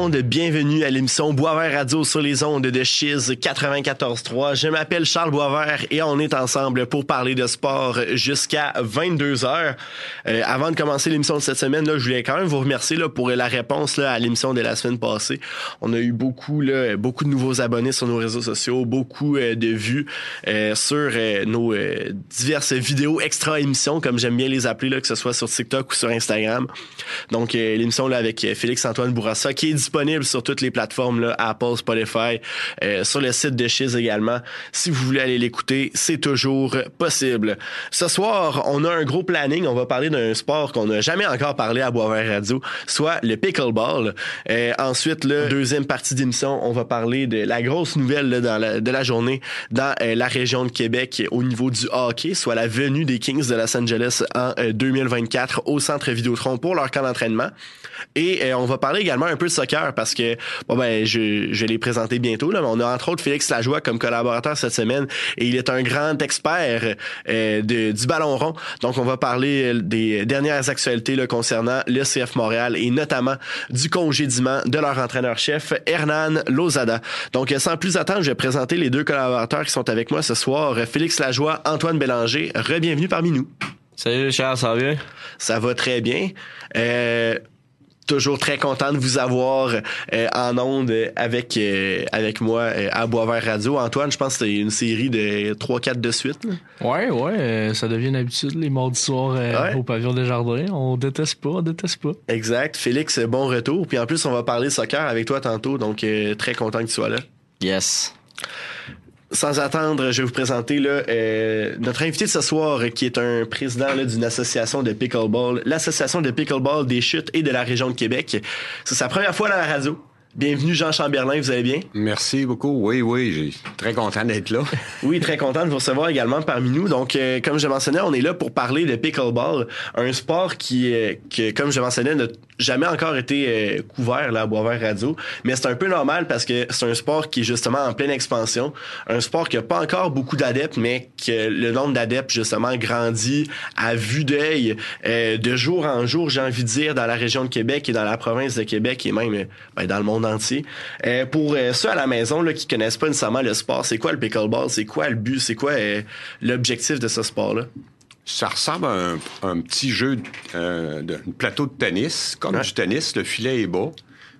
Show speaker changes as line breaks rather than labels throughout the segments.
Monde, bienvenue à l'émission Boisvert Radio sur les ondes de Chiz 94.3. Je m'appelle Charles Boisvert et on est ensemble pour parler de sport jusqu'à 22 heures. Euh, avant de commencer l'émission de cette semaine, je voulais quand même vous remercier pour la réponse à l'émission de la semaine passée. On a eu beaucoup, beaucoup de nouveaux abonnés sur nos réseaux sociaux, beaucoup euh, de vues euh, sur nos diverses vidéos extra émissions, comme j'aime bien les appeler, que ce soit sur TikTok ou sur Instagram. Donc l'émission avec Félix-Antoine Bourassa, qui est disponible sur toutes les plateformes, là, Apple, Spotify, euh, sur le site de Chiz également. Si vous voulez aller l'écouter, c'est toujours possible. Ce soir, on a un gros planning. On va parler d'un sport qu'on n'a jamais encore parlé à Boisvert Radio, soit le pickleball. Euh, ensuite, la deuxième partie d'émission, on va parler de la grosse nouvelle là, de la journée dans euh, la région de Québec au niveau du hockey, soit la venue des Kings de Los Angeles en euh, 2024 au Centre Vidéotron pour leur camp d'entraînement. Et euh, on va parler également un peu de soccer parce que bon ben je, je vais les présenter bientôt là, mais on a entre autres Félix Lajoie comme collaborateur cette semaine et il est un grand expert euh, de, du ballon rond. Donc on va parler euh, des dernières actualités là, concernant le CF Montréal et notamment du congédiement de leur entraîneur-chef Hernan Lozada. Donc euh, sans plus attendre, je vais présenter les deux collaborateurs qui sont avec moi ce soir, Félix Lajoie, Antoine Bélanger. Re-bienvenue parmi nous.
Salut Charles, ça va bien?
Ça va très bien. Euh, toujours très content de vous avoir euh, en onde avec euh, avec moi euh, à Boisvert Radio. Antoine, je pense que c'était une série de 3-4 de suite. là.
Ouais, ouais, euh, ça devient une habitude les mardis soirs euh,
Ouais.
au pavillon des Jardins. On déteste pas, on déteste pas.
Exact. Félix, bon retour. Puis en plus, on va parler soccer avec toi tantôt, donc euh, très content que tu sois là.
Yes.
Sans attendre, je vais vous présenter là, euh, notre invité de ce soir, qui est un président d'une association de pickleball, l'association de pickleball des chutes et de la région de Québec. C'est sa première fois à la radio. Bienvenue Jean Chamberlain, vous allez bien?
Merci beaucoup. Oui, oui, j'ai très content d'être là.
Oui, très content de vous recevoir également parmi nous. Donc, euh, comme je mentionnais, on est là pour parler de pickleball, un sport qui, euh, que, comme je mentionnais, n'a jamais encore été euh, couvert là, à Boisvert Radio. Mais c'est un peu normal parce que c'est un sport qui est justement en pleine expansion. Un sport qui n'a pas encore beaucoup d'adeptes, mais que le nombre d'adeptes, justement, grandit à vue d'œil euh, de jour en jour, j'ai envie de dire, dans la région de Québec et dans la province de Québec et même ben, dans le monde entier. Euh, pour euh, ceux à la maison là, qui connaissent pas nécessairement le sport, c'est quoi le pickleball? C'est quoi le but? C'est quoi euh, l'objectif de ce sport-là?
Ça ressemble à un, un petit jeu, euh, de un plateau de tennis, comme
Ouais.
du tennis, le filet est bas,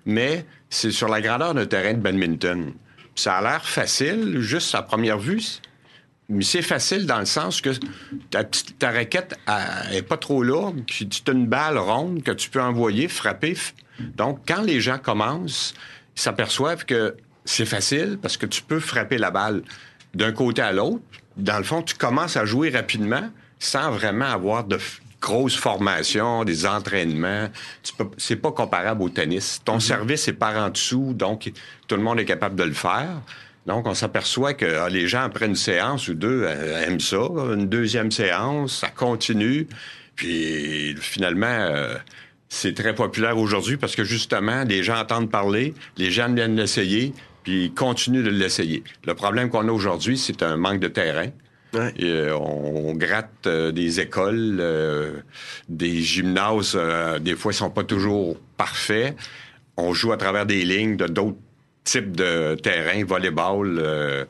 mais c'est sur la grandeur d'un terrain de badminton. Ça a l'air facile, juste à première vue, mais c'est facile dans le sens que ta, petite- ta raquette elle est pas trop lourde, puis tu as une balle ronde que tu peux envoyer, frapper. Donc, quand les gens commencent, ils s'aperçoivent que c'est facile parce que tu peux frapper la balle d'un côté à l'autre. Dans le fond, tu commences à jouer rapidement sans vraiment avoir de grosses formations, des entraînements. C'est pas comparable au tennis. Ton service est par en dessous, donc tout le monde est capable de le faire. Donc, on s'aperçoit que ah, les gens, après une séance ou deux, euh, aiment ça. Une deuxième séance, ça continue. Puis, finalement, euh, c'est très populaire aujourd'hui parce que, justement, les gens entendent parler, les gens viennent l'essayer, puis ils continuent de l'essayer. Le problème qu'on a aujourd'hui, c'est un manque de terrain.
Ouais.
Et, euh, on gratte euh, des écoles, euh, des gymnases, euh, des fois, ils sont pas toujours parfaits. On joue à travers des lignes de d'autres types de terrains, volleyball, euh,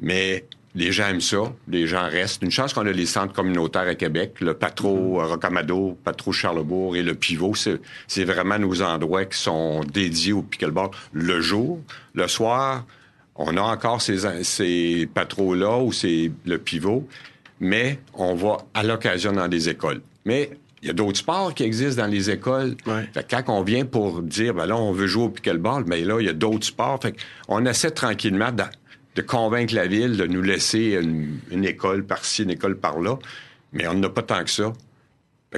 mais les gens aiment ça, les gens restent. Une chance qu'on a les centres communautaires à Québec, le Patro euh, Rocamadour, Patro Charlebourg et le Pivot, c'est c'est vraiment nos endroits qui sont dédiés au pickleball le jour, le soir. On a encore ces, ces patros-là ou ces, le pivot, mais on va à l'occasion dans des écoles. Mais il y a d'autres sports qui existent dans les écoles.
Ouais.
Fait que quand on vient pour dire, ben là, on veut jouer au pickleball, mais là, il y a d'autres sports. Fait on essaie tranquillement de, de convaincre la ville de nous laisser une, une école par-ci, une école par-là, mais on n'a pas tant que ça.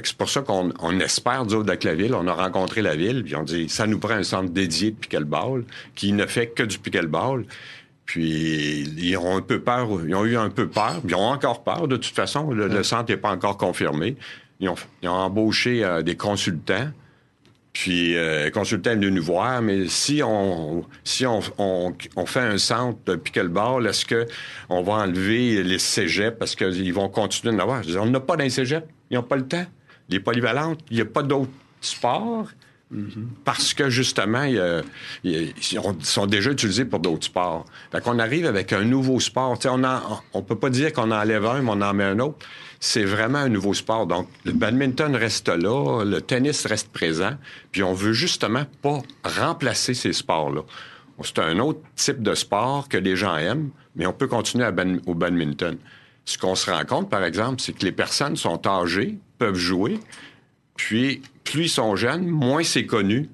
C'est pour ça qu'on on espère, autres, avec la ville. On a rencontré la ville, puis on dit, ça nous prend un centre dédié de pickleball qui ne fait que du pickleball. Puis, ils ont un peu peur, ils ont eu un peu peur, puis ils ont encore peur, de toute façon. Le, le centre n'est pas encore confirmé. Ils ont, ils ont embauché euh, des consultants. Puis, euh, le consultant est venu nous voir, mais si on si on, on, on fait un centre de pickleball, est-ce que on va enlever les cégeps parce qu'ils vont continuer d'en avoir? Je dis, on n'a pas d'un cégep. Ils n'ont pas le temps. Les polyvalentes, il n'y a pas d'autres sports. Parce que justement, ils sont- déjà utilisés pour d'autres sports. Fait qu'on arrive avec un nouveau sport. On on peut pas dire qu'on enlève un, mais on en met un autre. C'est vraiment un nouveau sport. Donc, le badminton reste là, le tennis reste présent, puis on veut justement pas remplacer ces sports-là. C'est un autre type de sport que les gens aiment, mais on peut continuer à au badminton. Ce qu'on se rend compte, par exemple, c'est que les personnes sont âgées, peuvent jouer, puis, plus ils sont jeunes, moins c'est connu.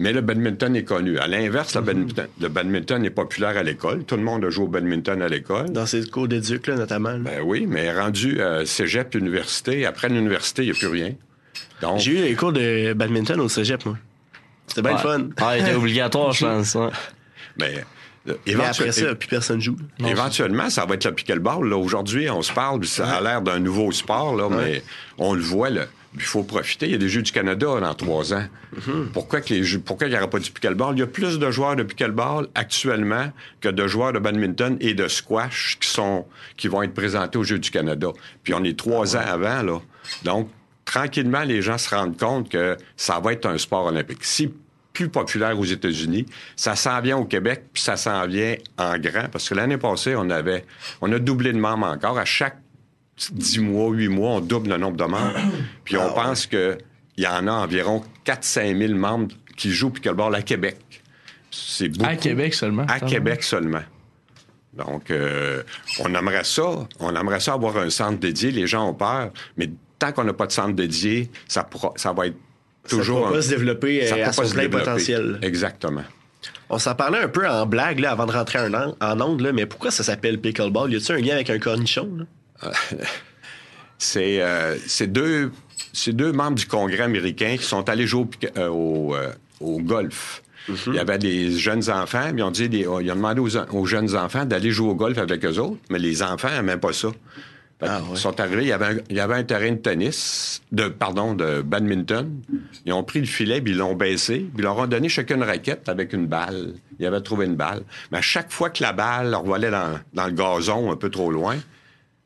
Mais le badminton est connu. À l'inverse, le, badminton, le badminton est populaire à l'école. Tout le monde a joué au badminton à l'école.
Dans ces cours d'éduc, là, notamment. là.
Ben oui, mais rendu euh, cégep, université, après l'université, il n'y a plus rien. Donc,
J'ai eu les cours de badminton au cégep, moi. C'était bien le fun.
Ah, il était obligatoire, je pense. ouais.
mais, éventu-
après ça, plus personne joue.
éventuellement, ça va être le pickleball. Là, aujourd'hui, on se parle, puis ça a l'air d'un nouveau sport, là, mais on le voit, là. Il faut profiter. Il y a des Jeux du Canada dans trois ans. Pourquoi que les Jeux- pourquoi il n'y aura pas du pickleball? Il y a plus de joueurs de pickleball actuellement que de joueurs de badminton et de squash qui sont qui vont être présentés aux Jeux du Canada. Puis on est trois ans avant, là. Donc, tranquillement, les gens se rendent compte que ça va être un sport olympique. Si plus populaire aux États-Unis, ça s'en vient au Québec, puis ça s'en vient en grand, parce que l'année passée, on avait, on a doublé de membres encore. À chaque 10 mois, 8 mois, on double le nombre de membres. Puis on pense qu'il y en a environ 4-5 000 membres qui jouent au pickleball à Québec. C'est beaucoup.
À Québec seulement.
À Québec seulement. Donc, euh, on aimerait ça. On aimerait ça avoir un centre dédié. Les gens ont peur. Mais tant qu'on n'a pas de centre dédié, ça, pourra- ça va être toujours...
ça ne
un-
pas se développer
ça
euh,
peut
à son plein
développer.
potentiel.
Exactement.
On s'en parlait un peu en blague là, avant de rentrer en, onde, là, mais pourquoi ça s'appelle pickleball? Y a-t-il un lien avec un cornichon?
C'est euh, c'est deux, membres du Congrès américain qui sont allés jouer au, pique- euh, au, euh, au golf. Il y avait des jeunes enfants, puis ils ont, dit des- ils ont demandé aux, aux jeunes enfants d'aller jouer au golf avec eux autres, mais les enfants n'aimaient pas ça.
Ah, ouais.
sont arrivés, il y, avait un, il y avait un terrain de tennis, de pardon, de badminton. Ils ont pris le filet, puis ils l'ont baissé, puis ils leur ont donné chacun une raquette avec une balle. Ils avaient trouvé une balle. Mais à chaque fois que la balle leur volait dans, dans le gazon un peu trop loin,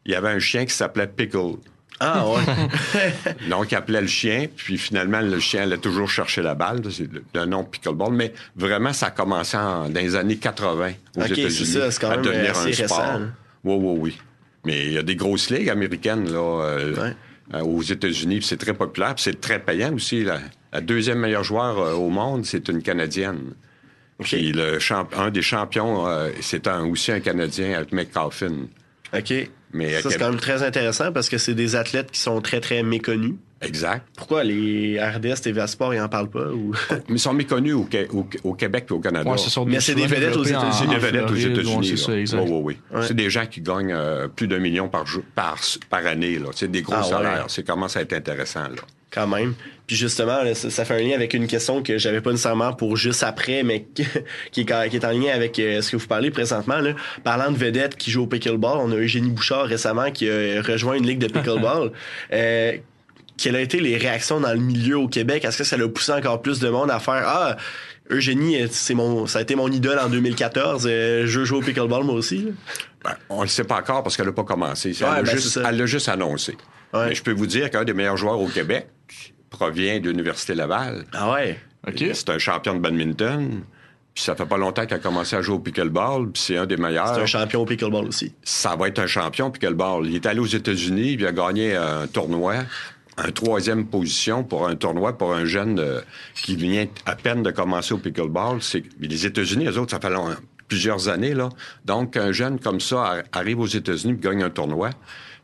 il y avait un chien qui s'appelait Pickle.
Ah ouais.
Donc, il appelait le chien, puis finalement, le chien allait toujours chercher la balle. C'est le, le nom pickleball. Mais vraiment, ça a commencé en- dans les années 80 aux
Ok, c'est ça, c'est quand
à
même
devenir
assez
un sport.
récent, hein.
Oui, oui, oui. Mais il y a des grosses ligues américaines là, euh,
Ouais.
euh, aux États-Unis, c'est très populaire, c'est très payant aussi. La, la deuxième meilleure joueur euh, au monde, c'est une Canadienne. Puis le champ- un des champions, euh, c'est un- aussi un Canadien, avec McCaffin.
OK.
Mais
ça, c'est quand même très intéressant parce que c'est des athlètes qui sont très, très méconnus.
Exact.
Pourquoi les RDS, TVA Sport, ils en parlent pas? Ou...
Mais ils sont méconnus au, Quai- au- au Québec et au Canada.
Ouais, ce sont
Mais c'est des vedettes aux États-Unis.
C'est des vedettes aux
ouais,
États-Unis.
c'est
là.
ça, exact.
Oui, oui, oui.
Ouais.
C'est des gens qui gagnent euh, plus d'un million par, jour, par, par année. là. C'est des gros
Ah, ouais.
salaires. C'est commence à être intéressant. Là.
quand même. Puis justement, là, ça, ça fait un lien avec une question que j'avais pas nécessairement pour juste après, mais qui, qui est, qui est en lien avec euh, ce que vous parlez présentement. Là. Parlant de vedettes qui jouent au pickleball, on a Eugénie Bouchard récemment qui a rejoint une ligue de pickleball. Euh, quelles ont été les réactions dans le milieu au Québec? Est-ce que ça l'a poussé encore plus de monde à faire Ah, Eugénie, c'est mon, ça a été mon idole en 2014, euh, je veux jouer au pickleball moi aussi.
Ben, on ne le sait pas encore parce qu'elle n'a pas commencé. Elle
Ouais,
l'a
ben,
elle l'a juste annoncé.
Ouais.
Mais je peux vous dire qu'un des meilleurs joueurs au Québec provient de l'Université Laval.
Ah ouais?
OK.
C'est un champion de badminton. Puis ça fait pas longtemps qu'il a commencé à jouer au pickleball. Puis c'est un des meilleurs.
C'est un champion au pickleball aussi.
ça va être un champion pickleball. Il est allé aux États-Unis, puis il a gagné un tournoi, un troisième position pour un tournoi pour un jeune euh, qui vient à peine de commencer au pickleball. C'est les États-Unis, les autres, ça fait long- plusieurs années là. Donc un jeune comme ça ar- arrive aux États-Unis, puis gagne un tournoi.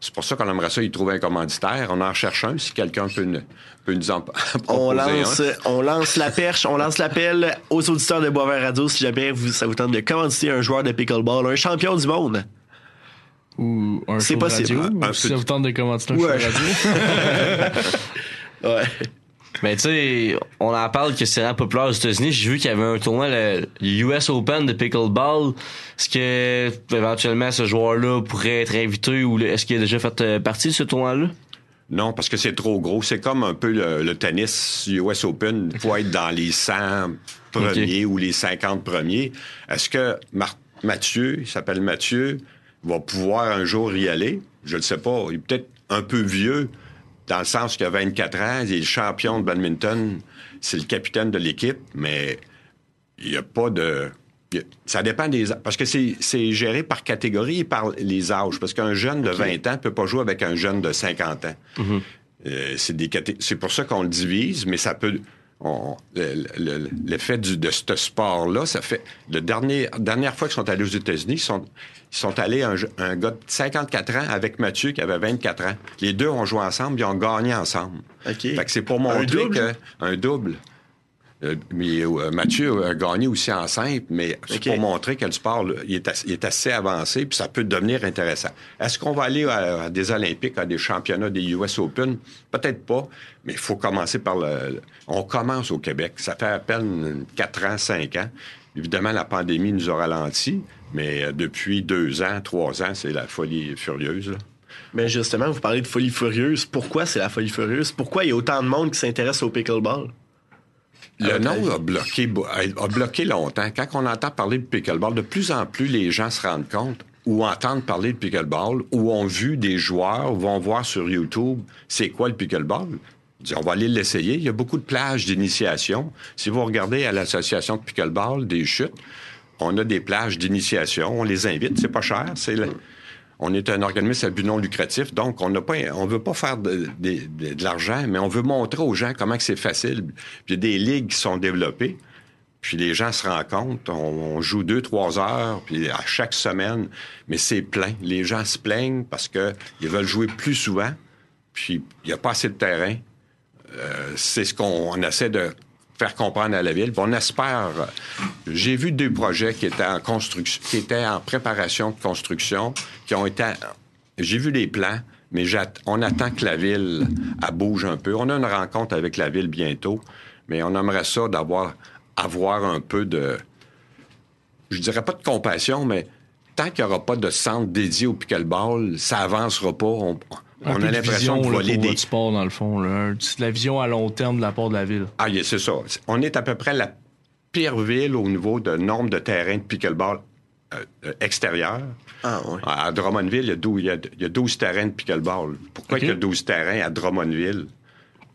C'est pour ça qu'on aimerait ça y trouver un commanditaire. On en recherche un si quelqu'un peut, ne- peut nous en proposer
On
un.
lance, on lance la perche, on lance l'appel aux auditeurs de Boisvert Radio si jamais vous, ça vous tente de commanditer un joueur de pickleball, un champion du monde.
Ou un
C'est
show
possible.
radio.
Un
ou si
petit-
ça vous tente de commenter un
Ouais.
show radio.
Ouais.
Mais tu sais, on en parle que c'est vraiment populaire aux États-Unis. J'ai vu qu'il y avait un tournoi, le US Open de pickleball. Est-ce que éventuellement ce joueur-là pourrait être invité ou est-ce qu'il a déjà fait euh, partie de ce tournoi-là?
Non, parce que c'est trop gros. C'est comme un peu le, le tennis US Open. Il faut être dans les 100 premiers ou les 50 premiers. Est-ce que Mar- Mathieu, il s'appelle Mathieu, va pouvoir un jour y aller? Je ne sais pas. Il est peut-être un peu vieux dans le sens qu'il a 24 ans, il est le champion de badminton, c'est le capitaine de l'équipe, mais il n'y a pas de... Ça dépend des... Parce que c'est géré par catégorie et par les âges. Parce qu'un jeune de 20 ans ne peut pas jouer avec un jeune de 50 ans. Euh, c'est des caté- c'est pour ça qu'on le divise, mais ça peut. le- le- L'effet du- de ce sport-là, ça fait. La dernier, dernière fois qu'ils sont allés aux États-Unis, ils sont, ils sont allés un, un gars de 54 ans avec Mathieu qui avait 24 ans. Les deux ont joué ensemble, ils ont gagné ensemble.
OK.
Fait que c'est pour montrer
double?
que. Un double. Euh, mais euh, Mathieu a gagné aussi en simple, mais c'est pour montrer que le sport, là, il, est assez, il est assez avancé, puis ça peut devenir intéressant. Est-ce qu'on va aller à, à des Olympiques, à des championnats des US Open? Peut-être pas, mais il faut commencer par le, le- On commence au Québec. Ça fait à peine 4 ans, 5 ans. Évidemment, la pandémie nous a ralenti, mais euh, depuis deux ans, trois ans, c'est la folie furieuse. là.
Mais justement, vous parlez de folie furieuse. Pourquoi c'est la folie furieuse? Pourquoi il y a autant de monde qui s'intéresse au pickleball?
Le
votre
nom
avis?
a bloqué, a bloqué longtemps. Quand on entend parler de pickleball, de plus en plus les gens se rendent compte ou entendent parler de pickleball ou ont vu des joueurs ou vont voir sur YouTube c'est quoi le pickleball? On va aller l'essayer. Il y a beaucoup de plages d'initiation. Si vous regardez à l'association de pickleball des chutes, on a des plages d'initiation. On les invite. C'est pas cher. On est un organisme à but non lucratif, donc on n'a pas, veut pas faire de, l'argent, mais on veut montrer aux gens comment c'est facile. Puis il y a des ligues qui sont développées, puis les gens se rencontrent, on, joue deux, trois heures, puis à chaque semaine, mais c'est plein. Les gens se plaignent parce que ils veulent jouer plus souvent, puis il n'y a pas assez de terrain. Euh, c'est ce qu'on on essaie de faire comprendre à la ville. On espère. J'ai vu deux projets qui étaient en construction, qui étaient en préparation de construction, qui ont été. J'ai vu les plans, mais on attend que la ville bouge un peu. On a une rencontre avec la ville bientôt, mais on aimerait ça d'avoir avoir un peu de. Je dirais pas de compassion, mais tant qu'il n'y aura pas de centre dédié au pickleball, ça avancera pas. On, on a l'impression
pour
des,
votre sport, dans le fond. Là. C'est de la vision à long terme de la part de la ville.
Ah, yeah, c'est ça. On est à peu près la pire ville au niveau de nombre de terrains de pickleball euh, euh, extérieurs.
Ah, ouais.
À Drummondville, il y, a 12, il y a- il y a 12 terrains de pickleball. Pourquoi il y a 12 terrains à Drummondville?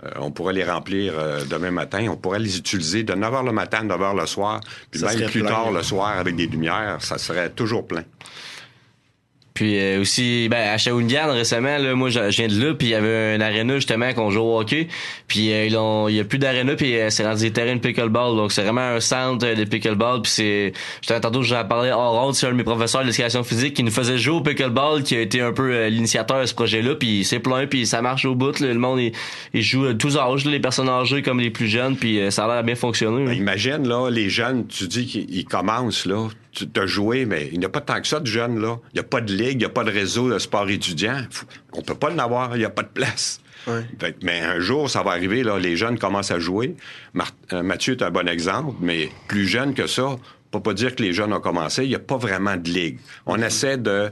Euh, on pourrait les remplir euh, demain matin. On pourrait les utiliser de 9 h le matin à 9 h le soir. Puis
Ça
même plus
plein.
tard le soir avec des lumières, ça serait toujours plein.
Puis euh, aussi, ben, à Shawinigan, récemment, là, moi, je viens de là, puis il y avait un aréna, justement, qu'on joue au hockey. Puis euh, ils ont- il y a plus d'aréna, puis euh, c'est rendu des terrains de pickleball. Donc, c'est vraiment un centre euh, de pickleball. Puis c'est... J'étais tantôt, j'en parlais hors c'est un de mes professeurs d'éducation physique qui nous faisait jouer au pickleball, qui a été un peu euh, l'initiateur de ce projet-là. Puis c'est plein, puis ça marche au bout. là. Le monde, il, joue à tous âges, les personnes âgées comme les plus jeunes, puis euh, ça a l'air bien fonctionner.
Ben,
là.
imagine, là, les jeunes, tu dis qu'ils ils commencent, là, tu as joué, mais il n'y a pas tant que ça de jeunes, là. Il n'y a pas de ligue, il n'y a pas de réseau de sport étudiant. Faut- On peut pas en avoir, il n'y a pas de place. Fait mais un jour, ça va arriver, là, les jeunes commencent à jouer. Mar- euh, Mathieu est un bon exemple, mais plus jeune que ça, on peut pas dire que les jeunes ont commencé, il n'y a pas vraiment de ligue. On essaie de...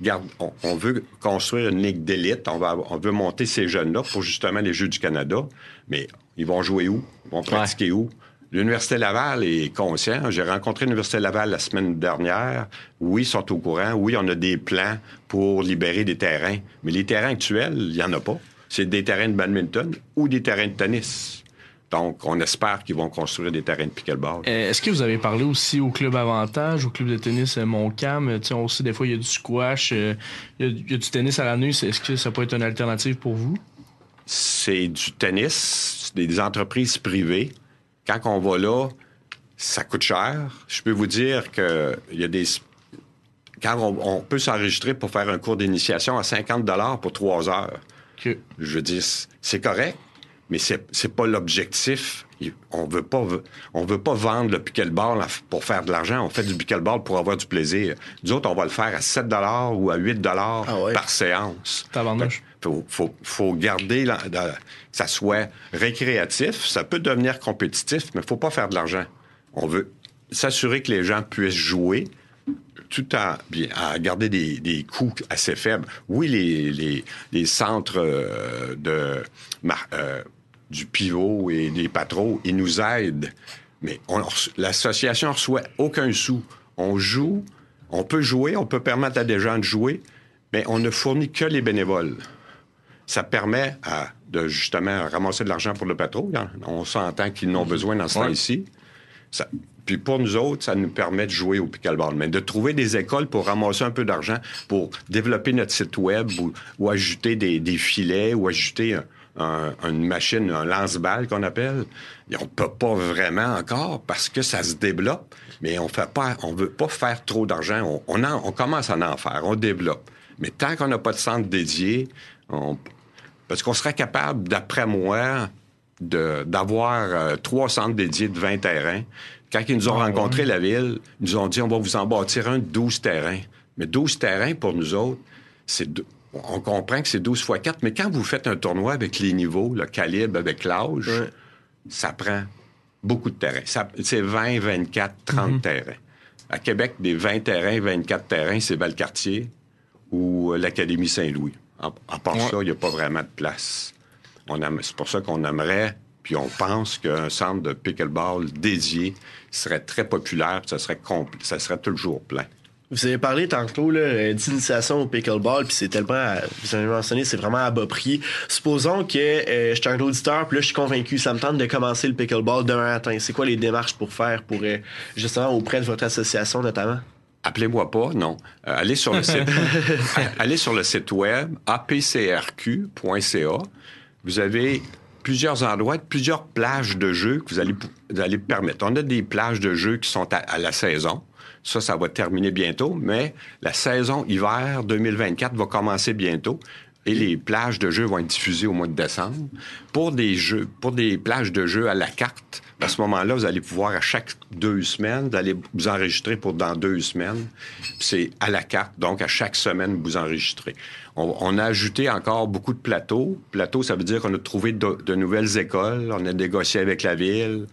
garde- on, on veut construire une ligue d'élite, on, va, on veut monter ces jeunes-là pour justement les Jeux du Canada, mais ils vont jouer où? Ils vont pratiquer où? L'Université Laval est conscient. J'ai rencontré l'Université Laval la semaine dernière. Oui, ils sont au courant. Oui, on a des plans pour libérer des terrains. Mais les terrains actuels, il n'y en a pas. C'est des terrains de badminton ou des terrains de tennis. Donc, on espère qu'ils vont construire des terrains de pickleball.
Euh, Est-ce que vous avez parlé aussi au club Avantage, au club de tennis euh, Montcalm? Euh, Tu sais, on sait des fois, il y a du squash, euh, il y, a- il y a du tennis à la nuit. Est-ce que ça peut être une alternative pour vous?
c'est du tennis, c'est des entreprises privées. Quand on va là, ça coûte cher. Je peux vous dire que il y a des quand on, on peut s'enregistrer pour faire un cours d'initiation à 50 dollars pour trois heures. Je veux dire, c'est correct, mais c'est c'est pas l'objectif. On veut pas on veut pas vendre le pickleball pour faire de l'argent. On fait du pickleball pour avoir du plaisir. Nous autres, on va le faire à 7 dollars ou à 8 dollars
Ah ouais.
par séance.
Tabarnouche.
Faut, faut, faut garder la- la- ça soit récréatif. Ça peut devenir compétitif, mais faut pas faire de l'argent. On veut s'assurer que les gens puissent jouer tout en à garder des, des coûts assez faibles. Oui, les, les, centres euh, de euh, du pivot et des patros, ils nous aident, mais l'association reçoit aucun sou. On joue, on peut jouer, on peut permettre à des gens de jouer, mais on ne fournit que les bénévoles. Ça permet à de justement ramasser de l'argent pour le pétrole. hein. On s'entend qu'ils n'ont besoin dans ce
Ouais.
temps-ci. Puis pour nous autres, ça nous permet de jouer au pickleball. Mais de trouver des écoles pour ramasser un peu d'argent, pour développer notre site web ou, ou ajouter des, des filets ou ajouter un- un- une machine, un lance-balle qu'on appelle, et on peut pas vraiment encore parce que ça se développe, mais on fait pas, on veut pas faire trop d'argent. On, on commence à en faire, on développe. Mais tant qu'on n'a pas de centre dédié, on, parce qu'on serait capable, d'après moi, d'avoir euh, trois centres dédiés de 20 terrains. Quand ils nous ont
Ah,
rencontré la ville, ils nous ont dit on va vous en bâtir un de 12 terrains. Mais 12 terrains, pour nous autres, c'est on comprend que c'est 12 fois 4, mais quand vous faites un tournoi avec les niveaux, le calibre, avec l'âge,
Ouais.
ça prend beaucoup de terrains. C'est 20, 24, 30 terrains. À Québec, des 20 terrains, 24 terrains, c'est Valcartier ou euh, l'Académie Saint-Louis. À, part ça, il n'y a pas vraiment de place. C'est pour ça qu'on aimerait, puis on pense qu'un centre de pickleball dédié serait très populaire, puis ça serait, ça serait toujours plein.
Vous avez parlé tantôt euh, d'initiation au pickleball, puis c'est tellement, vous avez mentionné, c'est vraiment à bas prix. Supposons que euh, je suis un auditeur, puis là je suis convaincu, ça me tente de commencer le pickleball demain matin. C'est quoi les démarches pour faire, pour euh, justement auprès de votre association notamment?
Appelez-moi pas, non. Euh, allez sur le site. allez sur le site web apcrq.ca. Vous avez plusieurs endroits, plusieurs plages de jeux que vous allez, vous allez permettre. On a des plages de jeux qui sont à, à la saison. Ça, ça va terminer bientôt, mais la saison hiver 2024 va commencer bientôt. Et les plages de jeux vont être diffusées au mois de décembre. Pour des jeux, pour des plages de jeux à la carte, à ce moment-là, vous allez pouvoir à chaque deux semaines, vous allez vous enregistrer pour dans deux semaines. C'est à la carte, donc à chaque semaine, vous enregistrez. On, a ajouté encore beaucoup de plateaux. Plateaux, ça veut dire qu'on a trouvé de nouvelles écoles, on a négocié avec la ville,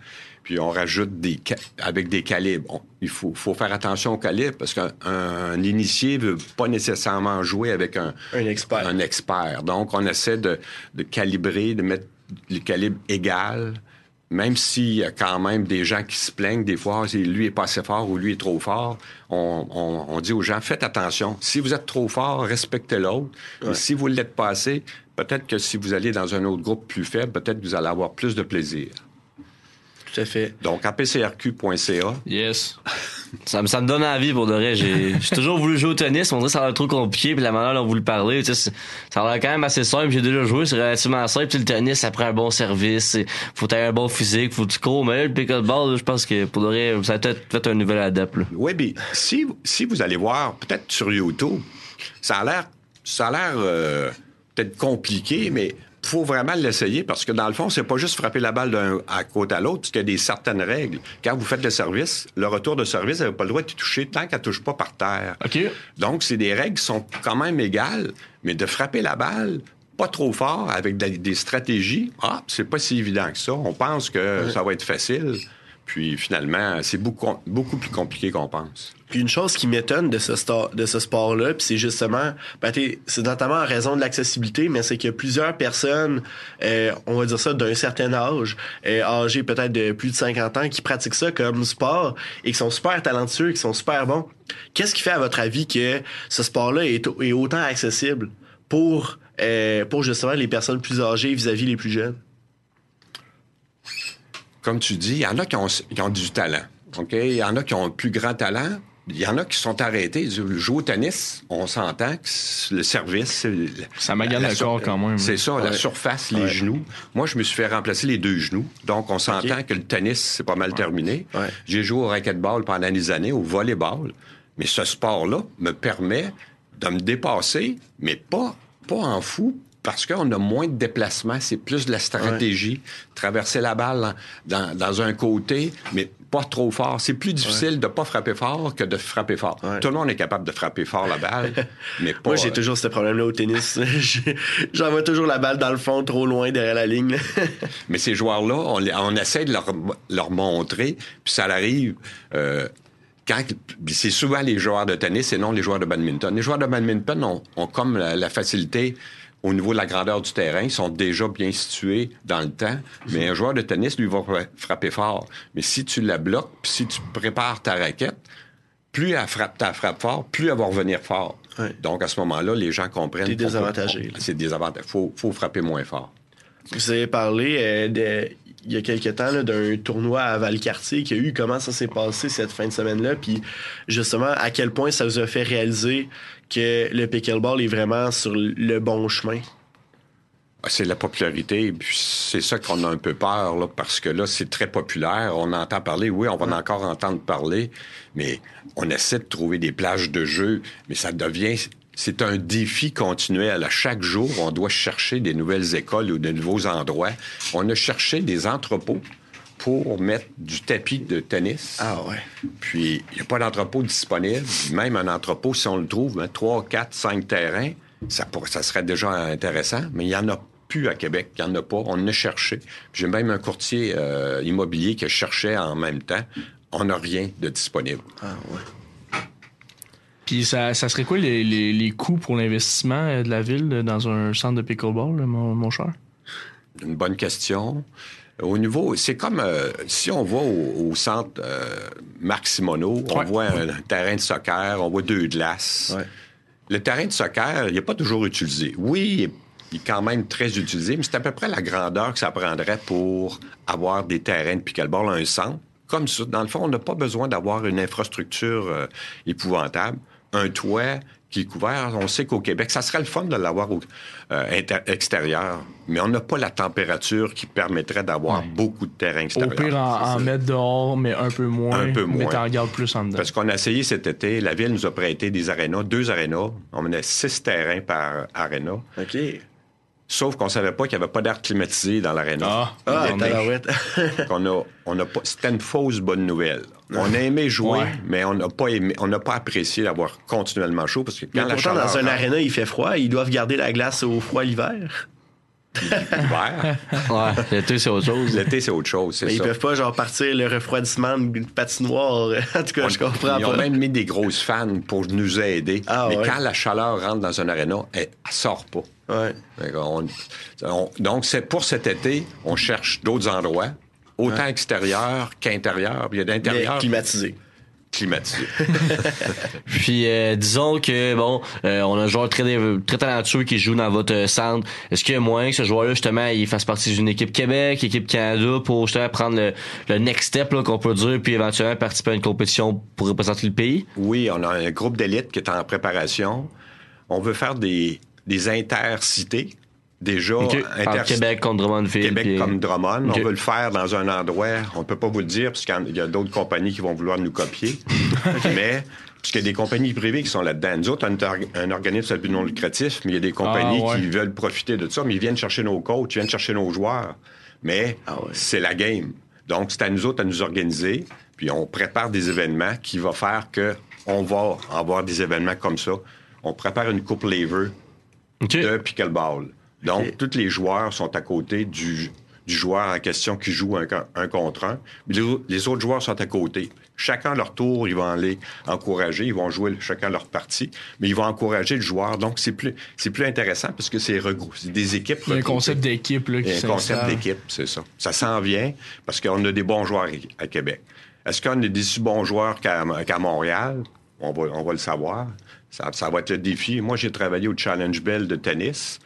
puis on rajoute des avec des calibres. Il faut, faut faire attention au calibre parce qu'un un initié veut pas nécessairement jouer avec un,
Un expert.
un expert. Donc, on essaie de, de calibrer, de mettre le calibre égal, même s'il y a quand même des gens qui se plaignent des fois, si lui est pas assez fort ou lui est trop fort, on, on- on dit aux gens, faites attention. Si vous êtes trop fort, respectez l'autre. Si vous ne l'êtes pas assez, peut-être que si vous allez dans un autre groupe plus faible, peut-être que vous allez avoir plus de plaisir.
Tout à fait.
Donc, apcrq.ca,
Yes.
Ça me, ça me donne envie pour de vrai. J'ai j'ai toujours voulu jouer au tennis, mais on dirait que ça a l'air trop compliqué, puis la manière dont vous le parlez, tu sais, c'est- ça a l'air quand même assez simple. J'ai déjà joué, c'est relativement simple. Puis le tennis, ça prend un bon service, c'est- faut avoir un bon physique, faut que tu cours. Mais là, le pickleball, je pense que pour de vrai, ça a peut-être fait un nouvel adepte. là.
Oui, mais si, si vous allez voir, peut-être sur YouTube, ça a l'air, ça a l'air euh, peut-être compliqué, mais faut vraiment l'essayer parce que dans le fond, c'est pas juste frapper la balle d'un à côté à l'autre, parce qu'il y a des certaines règles. Quand vous faites le service, le retour de service, vous n'avez pas le droit de toucher tant qu'elle touche pas par terre.
OK.
Donc, c'est des règles qui sont quand même égales, mais de frapper la balle pas trop fort avec des, stratégies, ah, c'est pas si évident que ça. On pense que ça va être facile, puis finalement, c'est beaucoup, beaucoup plus compliqué qu'on pense.
Puis une chose qui m'étonne de ce, sport-là, puis c'est justement, ben, c'est notamment en raison de l'accessibilité, mais c'est a plusieurs personnes, euh, on va dire ça, d'un certain âge, euh, âgées peut-être de plus de 50 ans, qui pratiquent ça comme sport et qui sont super talentueux, qui sont super bons. Qu'est-ce qui fait, à votre avis, que ce sport-là est, au- est autant accessible pour, euh, pour justement les personnes plus âgées vis-à-vis les plus jeunes?
Comme tu dis, il y en a qui ont, du talent. OK? Il y en a qui ont plus grand talent. Il y en a qui sont arrêtés. Ils au tennis, on s'entend que le service. c'est le-
Ça magane
la
le corps quand même.
C'est ça, la surface, les
Ouais.
genoux. Moi, je me suis fait remplacer les deux genoux. Donc, on s'entend que le tennis, c'est pas mal terminé.
Ouais.
J'ai joué au racquetball pendant des années, au volleyball. Mais ce sport-là me permet de me dépasser, mais pas, pas en fou, parce qu'on a moins de déplacements. C'est plus de la stratégie. Traverser la balle dans, dans un côté, mais pas trop fort. C'est plus difficile de pas frapper fort que de frapper fort.
Ouais.
Tout le monde est capable de frapper fort la balle, mais pas...
Moi, j'ai toujours ce problème-là au tennis. J'envoie toujours la balle dans le fond, trop loin derrière la ligne.
Mais ces joueurs-là, on, essaie de leur, leur montrer, puis ça arrive. euh, c'est souvent les joueurs de tennis et non les joueurs de badminton. Les joueurs de badminton ont, ont comme la, la facilité au niveau de la grandeur du terrain, ils sont déjà bien situés dans le temps. Mais un joueur de tennis, lui, va fra- frapper fort. Mais si tu la bloques, puis si tu prépares ta raquette, plus elle frappe ta frappe fort, plus elle va revenir fort.
Ouais.
Donc, à ce moment-là, les gens comprennent. Peut-
désavantagé.
C'est désavantage. Faut, faut frapper moins fort.
Vous avez parlé euh, de, il y a quelques temps d'un tournoi à Valcartier qu'il y a eu. Comment ça s'est passé cette fin de semaine-là? Puis justement, à quel point ça vous a fait réaliser que le pickleball est vraiment sur le bon chemin?
C'est la popularité, puis c'est ça qu'on a un peu peur, là, parce que là, c'est très populaire. On entend parler, oui, on va encore entendre parler, mais on essaie de trouver des plages de jeu, mais ça devient c'est un défi continuel. À chaque jour, on doit chercher des nouvelles écoles ou de nouveaux endroits. On a cherché des entrepôts pour mettre du tapis de tennis.
Ah ouais.
Puis, il n'y a pas d'entrepôt disponible. Même un entrepôt, si on le trouve, hein, 3, 4, 5 terrains, ça, ça serait déjà intéressant, mais il n'y en a plus à Québec. Il n'y en a pas. On a cherché. J'ai même un courtier euh, immobilier qui cherchait en même temps. On n'a rien de disponible.
Ah ouais.
Puis ça, ça serait quoi les, les, les coûts pour l'investissement euh, de la ville dans un centre de pickleball, là, mon, mon cher?
Une bonne question. Au niveau, c'est comme euh, si on va au, au centre euh, Marc Simoneau, on
Ouais.
voit un terrain de soccer, on voit deux glaces.
Ouais.
Le terrain de soccer, il n'est pas toujours utilisé. Oui, il est, il est quand même très utilisé, mais c'est à peu près la grandeur que ça prendrait pour avoir des terrains de pickleball, un centre. Comme ça, dans le fond, on n'a pas besoin d'avoir une infrastructure euh, épouvantable, un toit qui est couvert. On sait qu'au Québec, ça serait le fun de l'avoir au euh, inter- extérieur, mais on n'a pas la température qui permettrait d'avoir
Ouais.
beaucoup de terrains
Au
extérieurs.
pire, en, en mettre dehors, mais un peu moins.
Un peu
Mais
moins.
t'en gardes plus en dedans.
Parce qu'on a essayé cet été, la ville nous a prêté des arénas, deux arénas. On menait six terrains par aréna.
OK.
Sauf qu'on savait pas qu'il n'y avait pas d'air climatisé dans l'aréna.
Ah,
Ah,
on
a, on a pas, c'était une fausse bonne nouvelle. On a aimé jouer,
Ouais.
mais on n'a pas aimé, on n'a pas apprécié d'avoir continuellement chaud parce que
Mais
quand la
pourtant, dans un
rentre
aréna, il fait froid. Ils doivent garder la glace au froid l'hiver.
l'hiver,
Ouais, l'été, c'est autre chose.
l'été c'est autre chose, c'est
Mais ils peuvent pas, genre, partir le refroidissement d'une patinoire. en tout cas, je comprends
Ils ont
pas.
même mis des grosses fans pour nous aider.
Ah,
mais
ouais.
quand la chaleur rentre dans un aréna, elle, elle sort pas.
Ouais.
On- donc, c'est pour cet été, on cherche d'autres endroits, autant extérieurs qu'intérieurs. Il y a d'intérieur
climatisé.
climatisé.
Puis euh, disons que bon, euh, on a un joueur très très talentueux qui joue dans votre euh, centre. Est-ce qu'il y a moyen que ce joueur-là justement il fasse partie d'une équipe Québec, équipe Canada pour justement prendre le, le next step là, qu'on peut dire, puis éventuellement participer à une compétition pour représenter le pays?
oui, on a un groupe d'élite qui est en préparation. On veut faire des, des intercités. Déjà,
Ok.
inter-
Entre Québec contre Drummondville.
Québec
puis-
comme Drummond.
Ok.
On veut le faire dans un endroit, on peut pas vous le dire, parce qu'il y a d'autres compagnies qui vont vouloir nous copier. mais, parce qu'il y a des compagnies privées qui sont là-dedans. Nous autres, on est un, organisme à but non lucratif, mais il y a des compagnies
Ah, ouais.
qui veulent profiter de ça, mais ils viennent chercher nos coachs, ils viennent chercher nos joueurs. Mais
Ah ouais.
c'est la game. Donc, c'est à nous autres à nous organiser, puis on prépare des événements qui vont faire que on va avoir des événements comme ça. On prépare une coupe lever
Ok.
de pickleball. Donc, tous les joueurs sont à côté du, du joueur en question qui joue un, un contre un. Les, au- les autres joueurs sont à côté. Chacun leur tour, ils vont aller encourager, ils vont jouer chacun leur partie, mais ils vont encourager le joueur. Donc, c'est plus, c'est plus intéressant parce que c'est des équipes
Il y a un concept d'équipe là,
Il
qui
y a un concept d'équipe, c'est ça. Ça s'en vient parce qu'on a des bons joueurs à Québec. Est-ce qu'on a des si bons joueurs qu'à qu'à Montréal? On va, on va le savoir. Ça, ça va être le défi. Moi, j'ai travaillé au Challenge Bell de tennis.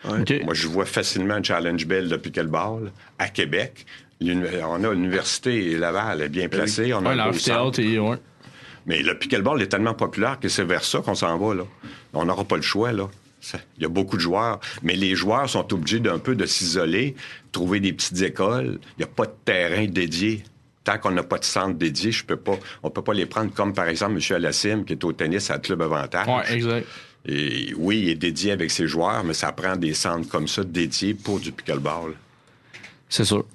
Moi, je vois facilement un Challenge Bell de pickleball à Québec. On a l'université Laval est bien placée. On a
Ouais,
un
ouais.
Mais le pickleball est tellement populaire que c'est vers ça qu'on s'en va. Là. On n'aura pas le choix. Là. Il y a beaucoup de joueurs. Mais les joueurs sont obligés d'un peu de s'isoler, trouver des petites écoles. Il n'y a pas de terrain dédié. Tant qu'on n'a pas de centre dédié, je peux pas, on ne peut pas les prendre comme, par exemple, M. Alassim, qui est au tennis à Club Avantage.
Ouais, exact.
Et oui, il est dédié avec ses joueurs, mais ça prend des centres comme ça dédiés pour du pickleball.
C'est sûr.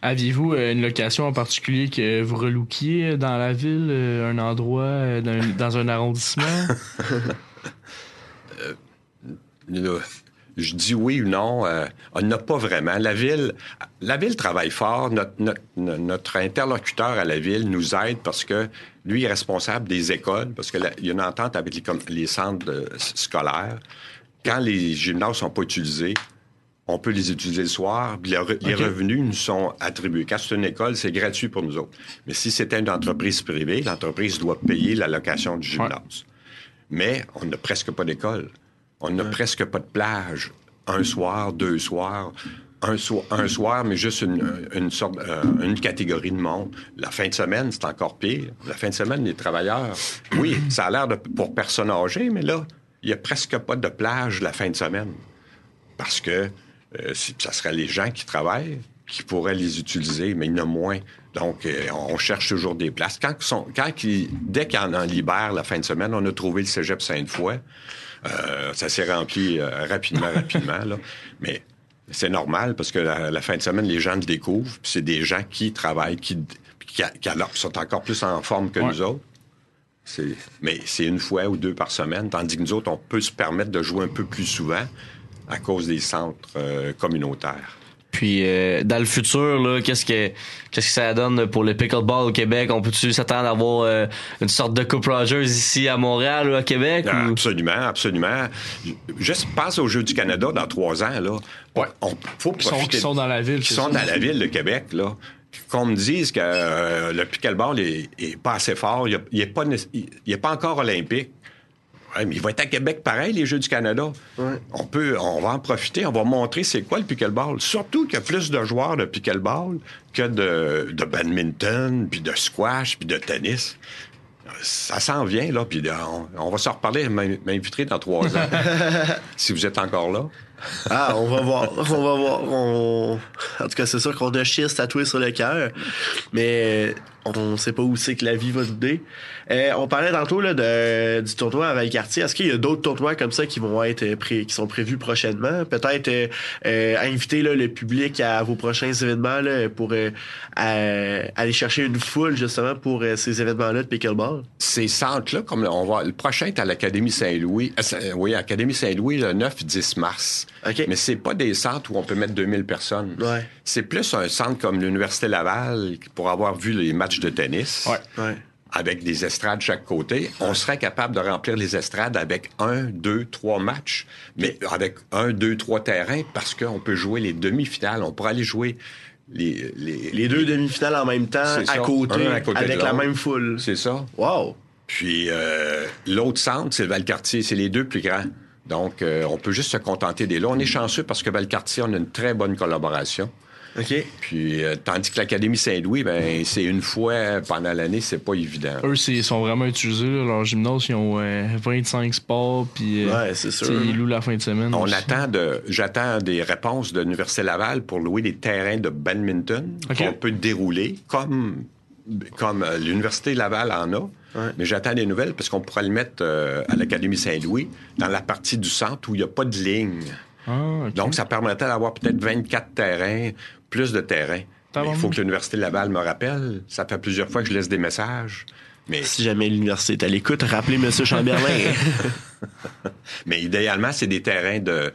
Aviez-vous euh, une location en particulier que vous relookiez dans la ville, euh, un endroit, euh, dans, dans un arrondissement?
je dis oui ou non. euh, on n'a pas vraiment. La ville, la ville travaille fort. Notre, notre- notre interlocuteur à la ville nous aide parce que lui est responsable des écoles, parce qu'il y a une entente avec les, les centres euh, scolaires. Quand les gymnases sont pas utilisés, on peut les utiliser le soir. puis les, re- les
OK.
revenus nous sont attribués. Quand c'est une école, c'est gratuit pour nous autres. Mais si c'était une entreprise privée, l'entreprise doit payer la location du gymnase. Mais on n'a presque pas d'école. On n'a presque pas de plage. Un soir, deux soirs, un, so- un soir, mais juste une, une sorte, euh, une catégorie de monde. La fin de semaine, c'est encore pire. La fin de semaine, les travailleurs, oui, ça a l'air pour personnes âgées, mais là, il y a presque pas de plage la fin de semaine. Parce que euh, ça serait les gens qui travaillent qui pourraient les utiliser, mais il y en a moins. Donc, euh, on cherche toujours des places. Quand sont, quand dès a en libère la fin de semaine, on a trouvé le cégep Sainte-Foy. Euh, ça s'est rempli euh, rapidement, rapidement. Là. Mais c'est normal parce que la, la fin de semaine, les gens le découvrent. C'est des gens qui travaillent, qui, qui, qui alors, sont encore plus en forme que
Ouais.
nous autres. Mais c'est une fois ou deux par semaine, tandis que nous autres, on peut se permettre de jouer un peu plus souvent à cause des centres euh, communautaires.
Puis euh, dans le futur, là, qu'est-ce que qu'est-ce que ça donne pour le pickleball au Québec? On peut-tu s'attendre à avoir euh, une sorte de Coupe Rogers ici à Montréal ou à Québec?
Ah,
ou-
Absolument, absolument. Juste pense aux Jeux du Canada dans trois ans. Là.
Ouais.
On, faut
Qui sont,
profiter
qui sont dans la ville.
qui
c'est
sont
ça?
dans la ville de Québec, là, qu'on me dise que euh, le pickleball est, est pas assez fort, il n'est pas, né- il- il est pas encore olympique. Mais il va être à Québec pareil, les Jeux du Canada. On peut, on va en profiter, on va montrer c'est quoi le pickleball. Surtout qu'il y a plus de joueurs de pickleball que de, de badminton, puis de squash, puis de tennis. Ça s'en vient, là, puis on, on va s'en reparler, m'in- m'inviter dans trois ans, si vous êtes encore là.
Ah, on va voir. On va voir. On... En tout cas, c'est sûr qu'on a schiste tatoué sur le cœur. Mais on sait pas où c'est que la vie va nous mener. Euh, on parlait tantôt là, du tournoi à Valcartier. Est-ce qu'il y a d'autres tournois comme ça qui vont être euh, qui sont prévus prochainement? Peut-être euh, inviter le public à vos prochains événements pour aller chercher une foule justement pour ces événements-là de pickleball?
Ces centres-là, comme on va, le prochain est à l'Académie Saint-Louis. Saint- oui, Académie Saint-Louis le 9-10 mars.
OK.
Mais c'est pas des centres où on peut mettre 2000 personnes.
Ouais.
C'est plus un centre comme l'Université Laval pour avoir vu les matchs de tennis.
Ouais.
Ouais.
Avec des estrades de chaque côté, on serait capable de remplir les estrades avec un, deux, trois matchs, mais avec un, deux, trois terrains, parce qu'on peut jouer les demi-finales. On pourrait aller jouer les, les,
Les deux demi-finales en même temps, à
ça.
côté,
à
avec la même foule.
C'est ça.
Wow!
Puis euh, l'autre centre, c'est le Valcartier. C'est les deux plus grands. Donc, euh, on peut juste se contenter des là. On est chanceux parce que Valcartier, on a une très bonne collaboration.
OK.
Puis, euh, tandis que l'Académie Saint-Louis, ben, c'est une fois pendant l'année, c'est pas évident.
Eux, c'est- ils sont vraiment utilisés. Là. Leur gymnase, ils ont euh, 25 sports. Puis, euh,
Ouais, c'est sûr.
tu sais, Ils louent la fin de semaine.
On
aussi.
attend de, j'attends des réponses de l'Université Laval pour louer des terrains de badminton qu'on peut dérouler comme, comme euh, l'Université Laval en a.
Ouais.
Mais j'attends des nouvelles parce qu'on pourrait le mettre euh, à l'Académie Saint-Louis dans la partie du centre où il n'y a pas de ligne.
Ah.
Donc, ça permettrait d'avoir peut-être 24 terrains, plus de terrains. Il faut que l'Université Laval me rappelle. Ça fait plusieurs fois que je laisse des messages. Mais,
Si jamais l'université est à l'écoute, rappelez M. Chamberlain.
mais idéalement, c'est des terrains de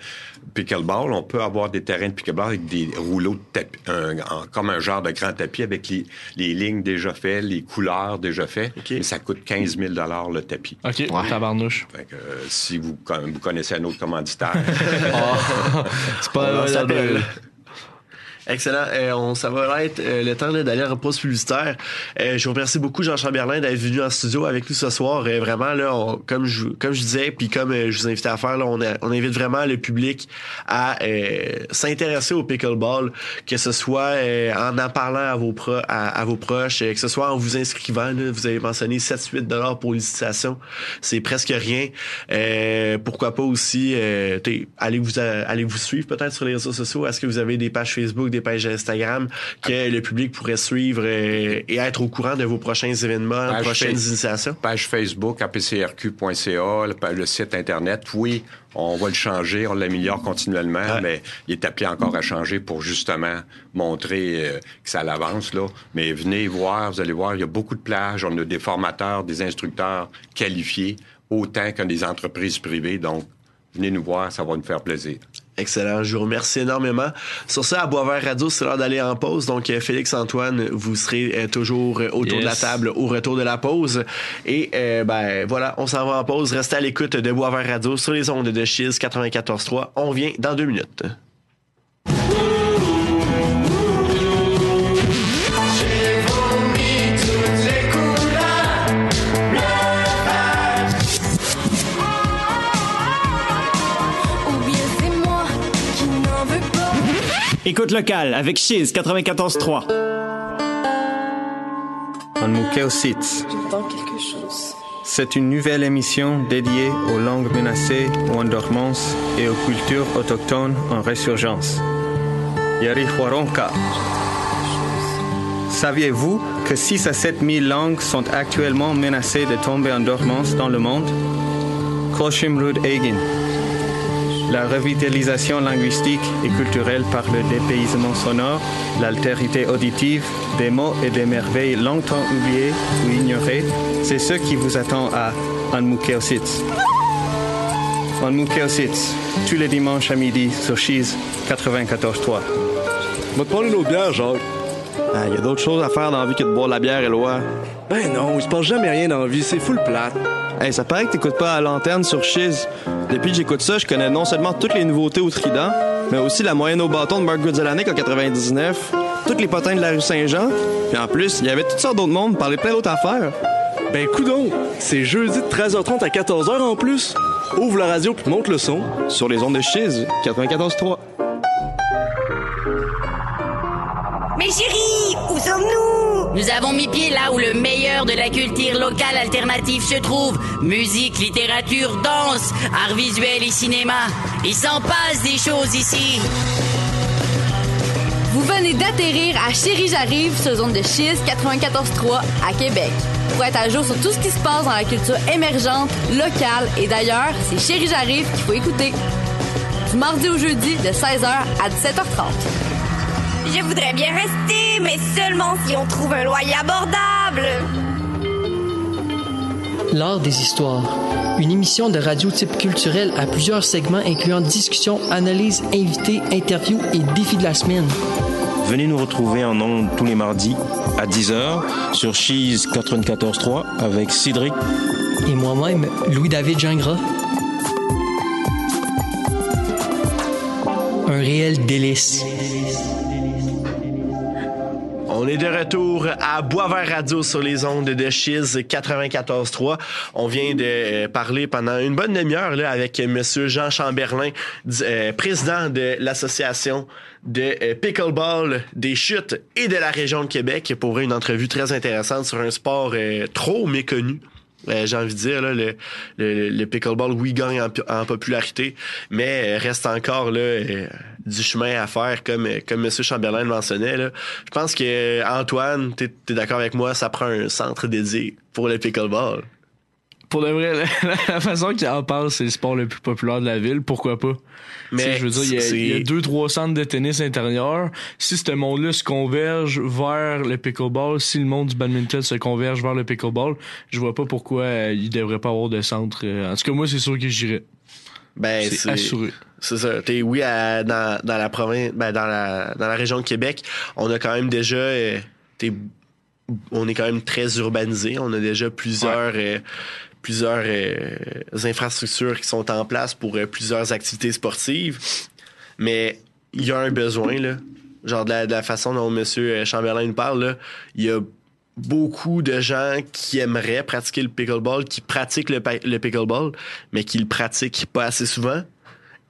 pickleball. On peut avoir des terrains de pickleball avec des rouleaux de tapis, un- comme un genre de grand tapis avec les, les lignes déjà faites, les couleurs déjà faites. Mais ça coûte 15 000 le tapis.
OK, tabarnouche.
Fait que, euh, si vous, vous connaissez un autre commanditaire,
Ah, c'est pas
On. Excellent. Euh, on, ça va être euh, le temps d'aller en pause publicitaire. Euh, je vous remercie beaucoup, Jean Chamberlain, d'être venu en studio avec nous ce soir. Euh, vraiment, là, on- comme, je, comme je disais, puis comme euh, je vous invitais à faire, là, on, on invite vraiment le public à euh, s'intéresser au pickleball, que ce soit en en parlant à vos, pro, à, vos proches, que ce soit en vous inscrivant. là. vous avez mentionné 7-8 dollars pour l'initiation. C'est presque rien. Pourquoi pas aussi, allez vous allez vous suivre peut-être sur les réseaux sociaux. Est-ce que vous avez des pages Facebook, des pages Instagram que le public pourrait suivre euh, et être au courant de vos prochains événements,
Page
prochaines initiations?
page Facebook, apcrq.ca, le, site Internet. Oui, on va le changer, on l'améliore continuellement,
Ouais.
mais il est appelé encore à changer pour justement montrer euh, que ça l'avance. là. Mais venez voir, vous allez voir, il y a beaucoup de plages. On a des formateurs, des instructeurs qualifiés, autant que des entreprises privées. Donc, venez nous voir, ça va nous faire plaisir.
Excellent, je vous remercie énormément. Sur ça, à Boisvert Radio, c'est l'heure d'aller en pause. Donc, euh, Félix-Antoine, vous serez euh, toujours euh, autour de la table au retour de la pause. Et euh, ben voilà, on s'en va en pause. Restez à l'écoute de Boisvert Radio sur les ondes de Chiz 94.3. On vient dans deux minutes.
Écoute locale avec Chiz 94.3.
Anmukeositz.
J'entends quelque chose.
C'est une nouvelle émission dédiée aux langues menacées ou en dormance et aux cultures autochtones en résurgence. Yarihwaronka. Saviez-vous que 6 à 7 000 langues sont actuellement menacées de tomber en dormance dans le monde? Koshimrud Egin. La revitalisation linguistique et culturelle par le dépaysement sonore, l'altérité auditive, des mots et des merveilles longtemps oubliées ou ignorées, c'est ce qui vous attend à Anmukeositz. Anmukeositz, tous les dimanches à midi sur Cheese 94.3.
Va te.
Il Ah, y a d'autres choses à faire dans la vie que de boire de la bière, Éloi.
Ben non, il se passe jamais rien dans la vie, c'est full plate.
Hey, ça paraît que t'écoutes pas à l'antenne sur Chiz. Depuis que j'écoute ça, je connais non seulement toutes les nouveautés au Trident, mais aussi la moyenne au bâton de Mark Goodzelanic en 99, toutes les potins de la rue Saint-Jean, puis en plus, il y avait toutes sortes d'autres mondes, parler plein d'autres affaires.
Ben coudon, c'est jeudi de 13h30 à 14h en plus. Ouvre la radio puis monte le son.
Sur les ondes de Chiz, 94.3.
Mais sommes-nous Nous avons mis pied là où le meilleur de la culture locale alternative se trouve. Musique, littérature, danse, art visuel et cinéma. Il s'en passe des choses ici.
Vous venez d'atterrir à Chérie J'arrive sur zone de Chiz 94.3 à Québec. Pour être à jour sur tout ce qui se passe dans la culture émergente, locale et d'ailleurs, c'est Chérie J'arrive qu'il faut écouter. Du mardi au jeudi de 16h à 17h30.
Je voudrais bien rester, mais seulement si on trouve un loyer abordable.
L'art des histoires. Une émission de radio type culturel à plusieurs segments incluant discussions, analyses, invités, interviews et défis de la semaine.
Venez nous retrouver en ondes tous les mardis à 10h sur Cheese 94.3 avec Cédric
Et moi-même, Louis-David Gingras. Un réel délice.
On est de retour à Boisvert Radio sur les ondes de Chiz 94.3. On vient de euh, parler pendant une bonne demi-heure avec Monsieur Jean Chamberlain, euh, président de l'association de euh, pickleball des chutes et de la région de Québec pour une entrevue très intéressante sur un sport euh, trop méconnu. J'ai envie de dire, le, le, le pickleball, oui, gagne en, en popularité, mais reste encore là, du chemin à faire, comme, comme M. Chamberlain le mentionnait. Là. Je pense que Antoine, tu es, d'accord avec moi, ça prend un centre dédié pour le pickleball.
Pour de vrai, la, la façon qu'il en parle, c'est le sport le plus populaire de la ville. Pourquoi pas?
Mais
je veux dire, il y a-
c'est-
il y, a deux, trois centres de tennis intérieurs. Si ce monde-là se converge vers le pickleball, si le monde du badminton se converge vers le pickleball, je vois pas pourquoi euh, il devrait pas avoir de centre. euh, En tout cas, moi, c'est sûr que j'irais.
Ben,
C'est assuré.
C'est ça. T'es, oui, à- dans, dans la province, ben, dans la, dans la région de Québec, on a quand même déjà, euh, t'es- on est quand même très urbanisé. On a déjà plusieurs, euh, plusieurs euh, infrastructures qui sont en place pour plusieurs activités sportives. Mais il y a un besoin, là. Genre, de la, de la façon dont M. Chamberlain nous parle, là, il y a beaucoup de gens qui aimeraient pratiquer le pickleball, qui pratiquent le, le pickleball, mais qui le pratiquent pas assez souvent.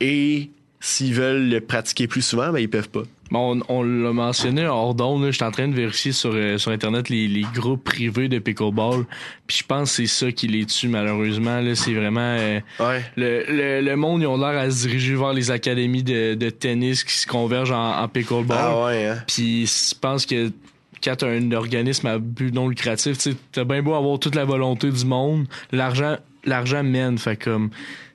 Et s'ils veulent le pratiquer plus souvent, ben, ils peuvent pas.
Bon, on, on l'a mentionné hors d'onde, là, j'étais en train de vérifier sur, euh, sur Internet les, les groupes privés de pickleball. Puis je pense que c'est ça qui les tue, malheureusement. Là, c'est vraiment... euh,
Ouais.
le, le, le monde, ils ont l'air à se diriger vers les académies de, de tennis qui se convergent en, en pickleball.
Ah ouais, hein?
Puis je pense que quand t'as un organisme à but non lucratif, tu sais, t'as bien beau avoir toute la volonté du monde, l'argent l'argent mène. Fait comme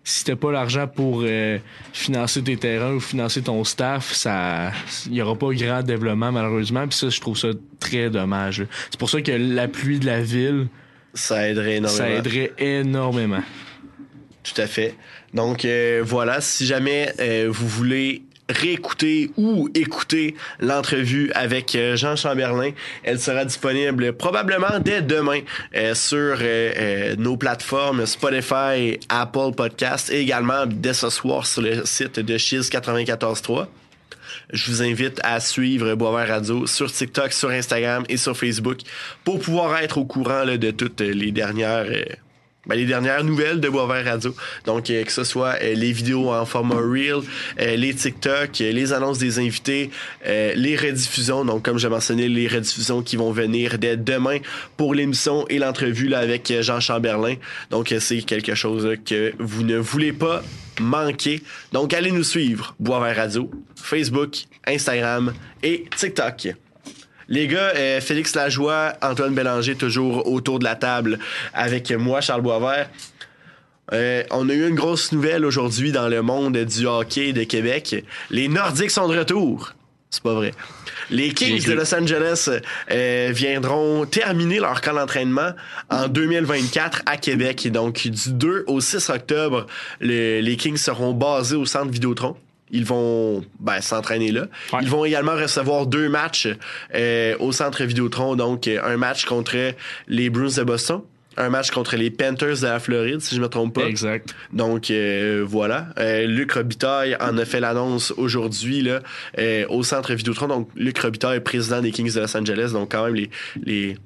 si t'as pas l'argent pour euh, financer tes terrains ou financer ton staff, ça il y aura pas grand développement malheureusement. Puis ça, je trouve ça très dommage. C'est pour ça que l'appui de la ville,
Ça aiderait énormément.
ça aiderait énormément.
Tout à fait. Donc euh, voilà, si jamais euh, vous voulez réécouter ou écouter l'entrevue avec euh, Jean Chamberlain, elle sera disponible probablement dès demain euh, sur euh, euh, nos plateformes Spotify, Apple Podcast et également dès ce soir sur le site de Chiz 94.3. Je vous invite à suivre Boisvert Radio sur TikTok, sur Instagram et sur Facebook pour pouvoir être au courant là, de toutes les dernières ben, les dernières nouvelles de Boisvert Radio. Donc, euh, que ce soit euh, les vidéos en format Reel, euh, les TikTok, les annonces des invités, les rediffusions. Donc, comme j'ai mentionné, les rediffusions qui vont venir dès demain pour l'émission et l'entrevue là, avec Jean Chamberlain. Donc, c'est quelque chose que vous ne voulez pas manquer. Donc, allez nous suivre, Boisvert Radio, Facebook, Instagram et TikTok. Les gars, euh, Félix Lajoie, Antoine Bélanger, toujours autour de la table avec moi, Charles Boisvert. Euh, on a eu une grosse nouvelle aujourd'hui dans le monde du hockey de Québec. Les Nordiques sont de retour. C'est pas vrai. Les Kings de Los Angeles euh, viendront terminer leur camp d'entraînement en 2024 à Québec. Et donc, du 2 au 6 octobre, le- les Kings seront basés au centre Vidéotron. Ils vont ben, s'entraîner là. Ils vont également recevoir deux matchs euh, au centre Vidéotron. Donc, euh, un match contre les Bruins de Boston, un match contre les Panthers de la Floride, si je me trompe pas.
Exact.
Donc euh, voilà, Euh, Luc Robitaille en a fait l'annonce aujourd'hui là euh, au centre Vidéotron. Donc Luc Robitaille, président des Kings de Los Angeles. Donc quand même les les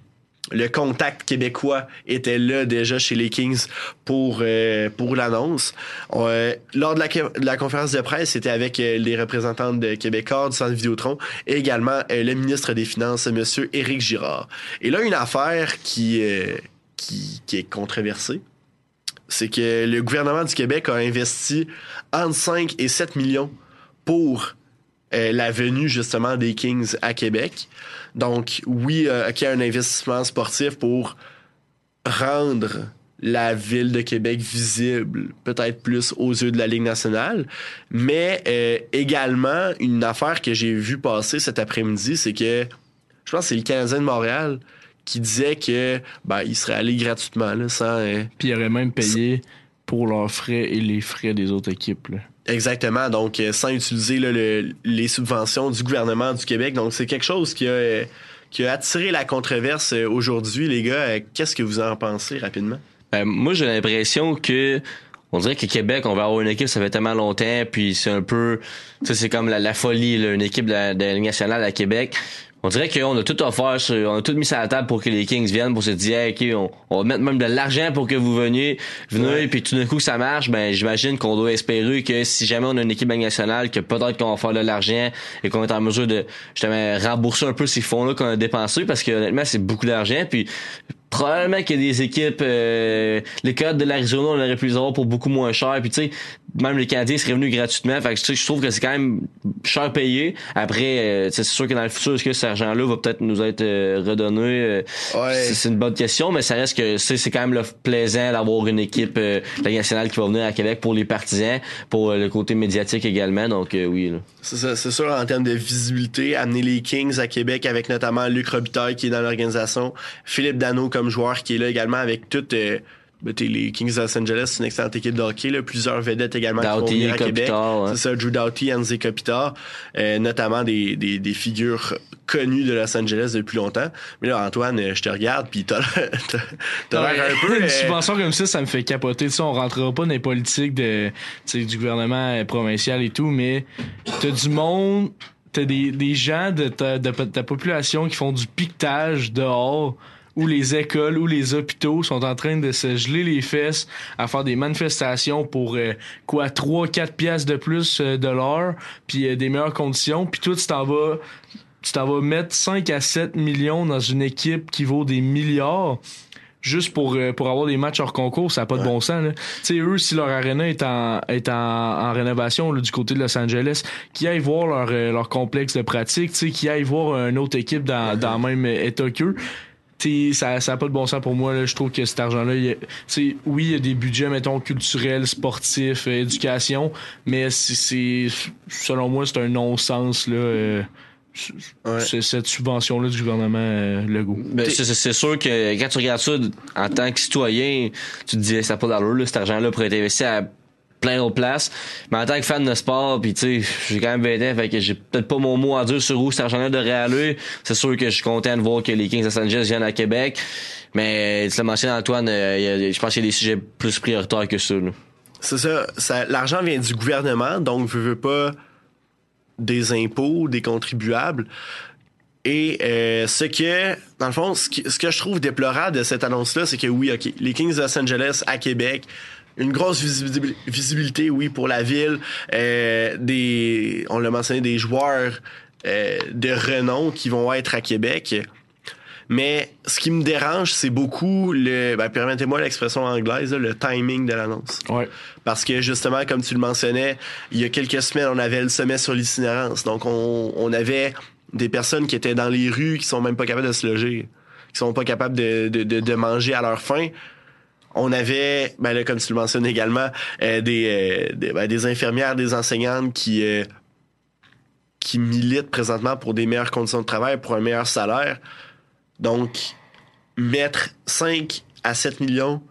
le contact québécois était là déjà chez les Kings pour euh, pour l'annonce. Euh, lors de la, conférence de presse, c'était avec euh, les représentants de Québécois du centre Vidéotron et également le ministre des Finances, Monsieur Éric Girard. Et là, une affaire qui qui, qui est controversée, c'est que le gouvernement du Québec a investi entre 5 et 7 millions pour la venue justement des Kings à Québec. Donc oui, euh, OK, un investissement sportif pour rendre la ville de Québec visible, peut-être plus aux yeux de la Ligue nationale, mais euh, également une affaire que j'ai vue passer cet après-midi, c'est que je pense que c'est le Canadien de Montréal qui disait que ben, il serait allé gratuitement là, sans euh,
Puis il aurait même payé pour leurs frais et les frais des autres équipes. là.
Exactement, donc euh, sans utiliser là, le- les subventions du gouvernement du Québec. Donc c'est quelque chose qui a, euh, qui a attiré la controverse euh, aujourd'hui, les gars. Qu'est-ce que vous en pensez rapidement?
Ben, moi, j'ai l'impression que on dirait que Québec, on va avoir une équipe, ça fait tellement longtemps, puis c'est un peu, tu sais, c'est comme la, folie, là, une équipe de de la Ligue nationale à Québec. On dirait qu'on a tout offert, sur- on a tout mis sur la table pour que les Kings viennent, pour se dire, Hey, ok, on, on va mettre même de l'argent pour que vous veniez, venez, puis tout d'un coup que ça marche, ben j'imagine qu'on doit espérer que si jamais on a une équipe nationale, que peut-être qu'on va faire de l'argent et qu'on est en mesure de justement rembourser un peu ces fonds-là qu'on a dépensés, parce que honnêtement, c'est beaucoup d'argent, puis probablement qu'il y a des équipes euh, les codes de l'Arizona on aurait pu les avoir pour beaucoup moins cher puis tu sais même les Canadiens seraient venus gratuitement. Fait que je trouve que c'est quand même cher payé. Après euh, c'est sûr que dans le futur est-ce que cet argent là va peut-être nous être euh, redonné? Euh, c'est c'est une bonne question mais ça reste que c'est quand même le plaisant d'avoir une équipe euh, la nationale qui va venir à Québec pour les partisans pour euh, le côté médiatique également. Donc euh, oui là.
C'est sûr en termes de visibilité, amener les Kings à Québec avec notamment Luc Robitaille qui est dans l'organisation, Philippe Dano comme joueur qui est là également avec toutes euh, ben, t'es les Kings de Los Angeles, c'est une excellente équipe de hockey, là, plusieurs vedettes également qui vont
Doughty,
venir à Québec.
Ouais.
C'est ça, Drew Doughty, Anze Kopitar, euh, notamment des, des, des figures connues de Los Angeles depuis longtemps. Mais là, Antoine, je te regarde, puis t'as t'as- t'as l'air un peu...
Une
euh,
subvention comme ça, ça me fait capoter. Tu sais, on rentrera pas dans les politiques de, tu sais, du gouvernement euh, provincial et tout, mais t'as du monde, t'as des, des gens de ta, de ta population qui font du piquetage dehors où les écoles ou les hôpitaux sont en train de se geler les fesses à faire des manifestations pour euh, quoi 3 4 pièces de plus euh, de l'heure puis euh, des meilleures conditions puis toi tu t'en vas tu t'en vas mettre 5 à 7 millions dans une équipe qui vaut des milliards juste pour, euh, pour avoir des matchs hors concours, ça n'a pas de bon sens. Tu sais, eux, si leur arena est en, est en, en rénovation là, du côté de Los Angeles, qui aillent voir leur, leur complexe de pratique, tu sais, qui aillent voir une autre équipe dans, dans le même état qu'eux. T'sais, ça ça a pas de bon sens pour moi là. je trouve que cet argent là oui il y a des budgets mettons culturels sportifs euh, éducation mais c'est- c'est selon moi c'est un non-sens là euh, c'est- cette subvention là du gouvernement euh, Legault
Ben, c'est- c'est c'est sûr que quand tu regardes ça en tant que citoyen, tu te dis ça n'a pas d'allure, là, cet argent-là pourrait être investi à plein d'autres places. Mais en tant que fan de sport, puis tu sais, j'ai quand même 20 ans, fait que j'ai peut-être pas mon mot à dire sur où cet argent-là devrait aller. C'est sûr que je suis content de voir que les Kings de Los Angeles viennent à Québec. Mais tu l'as mentionné, Antoine, euh, je pense qu'il y a des sujets plus prioritaires que ça.
C'est ça, l'argent vient du gouvernement, donc veut, veut pas des impôts, des contribuables. Et euh, ce que, dans le fond, ce que, ce que je trouve déplorable de cette annonce-là, c'est que oui, OK, les Kings de Los Angeles à Québec, une grosse visibil- visibilité, oui, pour la ville. Euh, des, on l'a mentionné, des joueurs euh, de renom qui vont être à Québec. Mais ce qui me dérange, c'est beaucoup le, ben, permettez-moi l'expression anglaise, là, le timing de l'annonce.
Ouais.
Parce que justement, comme tu le mentionnais, il y a quelques semaines, on avait le sommet sur l'itinérance. Donc, on, on avait des personnes qui étaient dans les rues, qui sont même pas capables de se loger, qui sont pas capables de, de, de, de manger à leur faim. On avait, ben là, comme tu le mentionnes également, euh, des, euh, des, ben, des infirmières, des enseignantes qui, euh, qui militent présentement pour des meilleures conditions de travail, pour un meilleur salaire. Donc, mettre 5 à 7 millions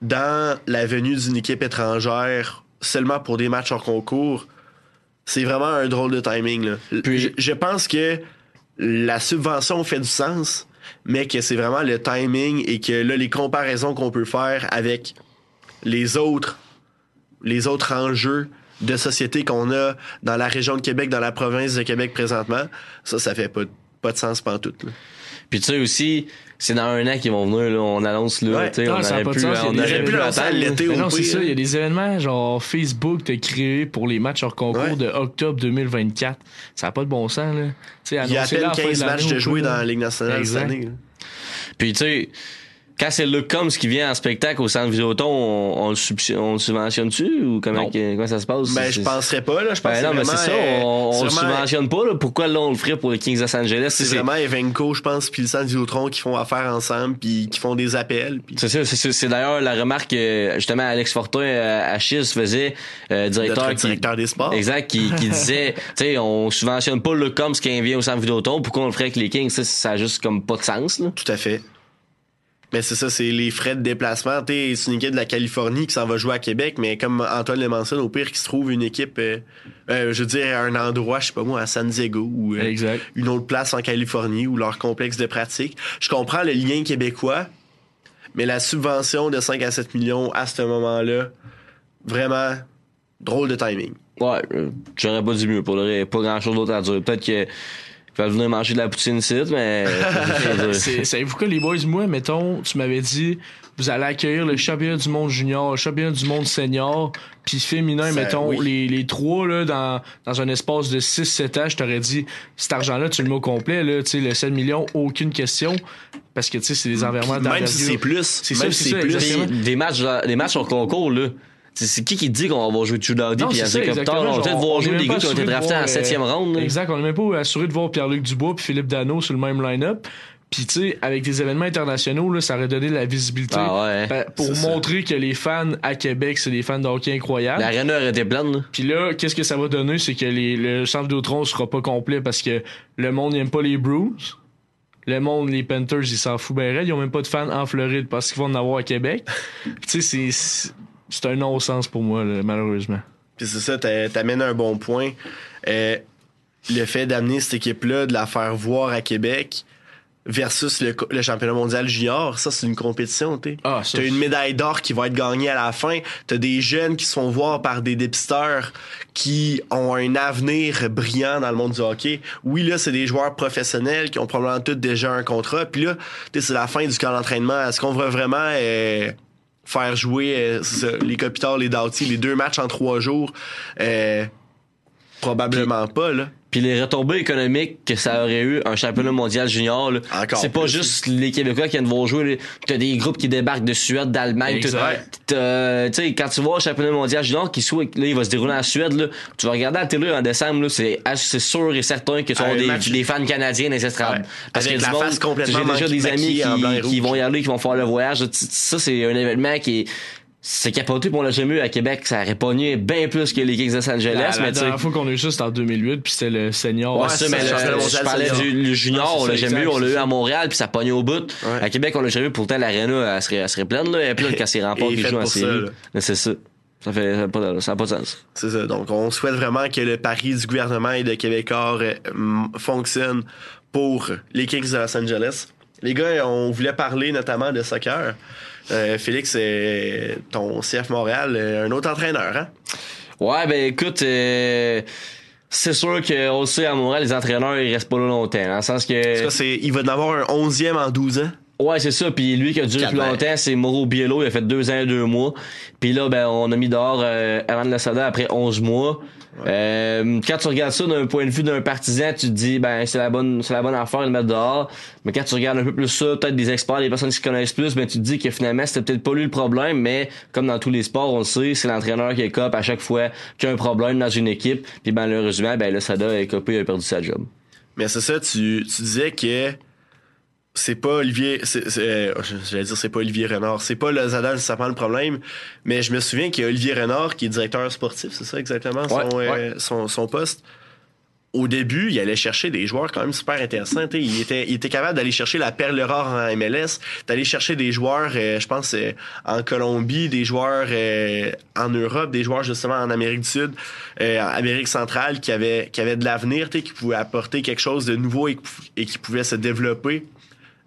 dans la venue d'une équipe étrangère seulement pour des matchs hors concours, c'est vraiment un drôle de timing. Là. je, je pense que la subvention fait du sens, mais que c'est vraiment le timing et que là, les comparaisons qu'on peut faire avec les autres, les autres enjeux de société qu'on a dans la région de Québec, dans la province de Québec présentement, ça, ça fait pas, pas de sens pantoute. Là.
Puis tu sais aussi, c'est dans un an qu'ils vont venir, là, on annonce là,
Ouais.
tu sais, on aurait pu,
sens,
on aurait pu attendre.
l'été
non, c'est ça. Il y a des événements genre Facebook t'as créé pour les matchs hors concours
Ouais.
de octobre 2024. Ça n'a pas de bon sens, là. Tu sais,
Il y a à peine
la fin
15
de
matchs de
ou
jouer dans la Ligue nationale
Exact.
cette année. là.
Puis tu sais, quand c'est Luke Combs qui vient en spectacle au centre Vidéoton, on, on le subsi- on le subventionne-tu ou comment, ça se passe?
Ben, je penserais pas, là. Je pense
Ben non, mais c'est ça,
euh,
on, on
c'est
le subventionne pas. Là. Pourquoi là on le ferait pour les Kings de Los Angeles?
C'est vraiment Evenco, je pense, puis le centre Vidéotron qui font affaire ensemble, puis qui font des appels. Puis
c'est ça, c'est ça. C'est d'ailleurs la remarque que justement Alex Fortin euh, à Chiz faisait, euh, directeur, qui-
directeur des sports.
Exact, qui, qui disait, tu sais, on subventionne pas le Combs qui vient au centre Vidéoton, pourquoi on le ferait avec les Kings? Ça, ça a juste comme pas de sens. Là.
Tout à fait. Mais c'est ça, c'est les frais de déplacement. C'est une équipe de la Californie qui s'en va jouer à Québec, mais comme Antoine le mentionne, au pire, qui se trouve une équipe, euh, euh, je veux dire, à un endroit, je sais pas moi, à San Diego ou euh,
Exact.
une autre place en Californie ou leur complexe de pratique. Je comprends le lien québécois, mais la subvention de 5 à 7 millions à ce moment-là, vraiment drôle de timing.
Ouais, euh, j'aurais pas dit mieux pour le. Pas grand chose d'autre à dire. Peut-être que ils veulent venir manger de la poutine ici, mais.
C'est- Savez-vous quoi, les boys? Moi, mettons, tu m'avais dit, vous allez accueillir le championnat du monde junior, le championnat du monde senior, puis féminin,
Ça,
mettons,
oui.
les, les trois, là, dans, dans un espace de 6-7 ans, je t'aurais dit, cet argent-là, tu le mets au complet, là, tu sais, le 7 millions, aucune question, parce que, tu sais, c'est des environnements
Même si c'est plus,
C'est
si
c'est
plus,
des matchs, des matchs en concours, là. C'est qui qui dit qu'on va jouer True
Non,
puis
exactement.
tard, on va peut-être voir jouer des gars qui ont été draftés en septième
euh,
round. là.
Exact, on n'est même pas assuré de voir Pierre-Luc Dubois puis Philippe Dano sur le même line-up. Puis, tu sais, avec des événements internationaux, là, ça aurait donné de la visibilité
Ah ouais.
Ben, pour
ça.
montrer que les fans à Québec, c'est des fans de hockey incroyables.
L'arena aurait été pleine, là.
Puis là, qu'est-ce que ça va donner? C'est que les, le centre Vidéotron sera pas complet parce que le monde n'aime pas les Bruins. Le monde, les Panthers, ils s'en foutent bien raide. Ils ont même pas de fans en Floride parce qu'ils vont en avoir à Québec. tu sais, c'est, c'est un non-sens pour moi, là, malheureusement.
Puis c'est ça, t'a- t'amènes un bon point. Euh, le fait d'amener cette équipe-là, de la faire voir à Québec versus le, championnat mondial junior, ça c'est une compétition, tu
Ah,
T'as une médaille d'or qui va être gagnée à la fin. T'as des jeunes qui se font voir par des dépisteurs qui ont un avenir brillant dans le monde du hockey. Oui, là, c'est des joueurs professionnels qui ont probablement tous déjà un contrat. Puis là, c'est la fin du camp d'entraînement. Est-ce qu'on va vraiment euh, faire jouer euh, ça, les les Doughty, les deux matchs en trois jours? Euh, probablement pas, là.
Puis les retombées économiques que ça aurait eu un championnat mondial junior, là, c'est pas juste les Québécois qui viennent voir jouer. là. T'as des groupes qui débarquent de Suède, d'Allemagne. Tu sais, quand tu vois le championnat mondial junior qui soit, là, il va se dérouler en Suède, là, tu vas regarder à la télé en décembre, là, c'est c'est sûr et certain que ce sont
Un
des,
match-
des fans canadiens dans les estrades.
Ouais.
Parce
Avec
a
la
du monde-
face complètement
J'ai déjà des amis qui, qui vont y aller, qui vont faire le voyage. Ça, c'est un événement qui est. C'est capoté pour le jamais eu à Québec. Ça aurait pogné bien plus que les Kings de Los Angeles.
La, la
mais sais-
dernière fois qu'on a eu ça, c'était en 2008, puis c'était le senior.
Ouais, ça,
c'est
mais le- je parlais
senior.
du le junior,
c'est
on l'a
ça,
jamais eu,
exact,
on l'a eu à Montréal, puis ça pognait au bout. À Québec, on l'a jamais eu, pourtant l'aréna, elle serait, elle serait pleine, là, elle est pleine quand c'est rempart
Et
qui joue en série. Mais c'est ça. Ça fait, ça n'a pas, ça a pas de sens.
C'est ça. Donc, on souhaite vraiment que le pari du gouvernement et de Québécois euh, fonctionne pour les Kings de Los Angeles. Les gars, on voulait parler notamment de soccer. Euh, Félix, euh, ton CF Montréal, euh, un autre entraîneur, hein?
Ouais, ben écoute, euh, C'est sûr qu'on le sait, à Montréal, les entraîneurs, ils restent pas là longtemps. Dans le sens que.
Ça, c'est, il va en avoir un 11e en 12 ans.
Ouais, c'est ça. Puis lui qui a duré plus longtemps, c'est Mauro Biello. Il a fait deux ans et deux mois. Puis là, ben, on a mis dehors euh, Aaron Lassada après 11 mois. Euh, quand tu regardes ça d'un point de vue d'un partisan, tu te dis, ben, c'est la bonne, c'est la bonne affaire de le mettre dehors. Mais quand tu regardes un peu plus ça, peut-être des experts, des personnes qui se connaissent plus, ben, tu te dis que finalement, c'était peut-être pas lui le problème, mais comme dans tous les sports, on le sait, c'est l'entraîneur qui est cop à chaque fois qu'il y a un problème dans une équipe. Puis malheureusement, ben, Lassada est copé, il a perdu sa job.
Mais c'est ça, tu, tu disais que c'est pas Olivier. euh, J'allais dire c'est pas Olivier Renard. C'est pas Lozada nécessairement le problème. Mais je me souviens qu'il y a Olivier Renard qui est directeur sportif, c'est ça exactement son,
Ouais,
euh, son, son poste. Au début, il allait chercher des joueurs quand même super intéressants. t'sais. Il était, il était capable d'aller chercher la perle rare en MLS, d'aller chercher des joueurs, euh, je pense, euh, en Colombie, des joueurs euh, en Europe, des joueurs justement en Amérique du Sud, euh, en Amérique centrale, qui avaient, qui avaient de l'avenir, qui pouvaient apporter quelque chose de nouveau et, et qui pouvaient se développer.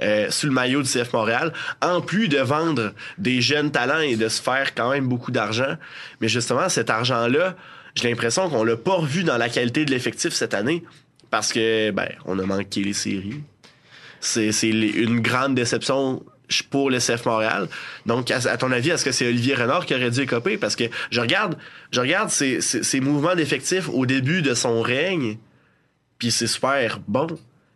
Euh, sous le maillot du CF Montréal, en plus de vendre des jeunes talents et de se faire quand même beaucoup d'argent. Mais justement, cet argent-là, j'ai l'impression qu'on l'a pas revu dans la qualité de l'effectif cette année parce que ben on a manqué les séries. C'est une grande déception pour le CF Montréal. Donc, à, ton avis, est-ce que c'est Olivier Renard qui aurait dû écoper? Parce que je regarde, je regarde ses, ses- ses mouvements d'effectifs au début de son règne, puis c'est super bon.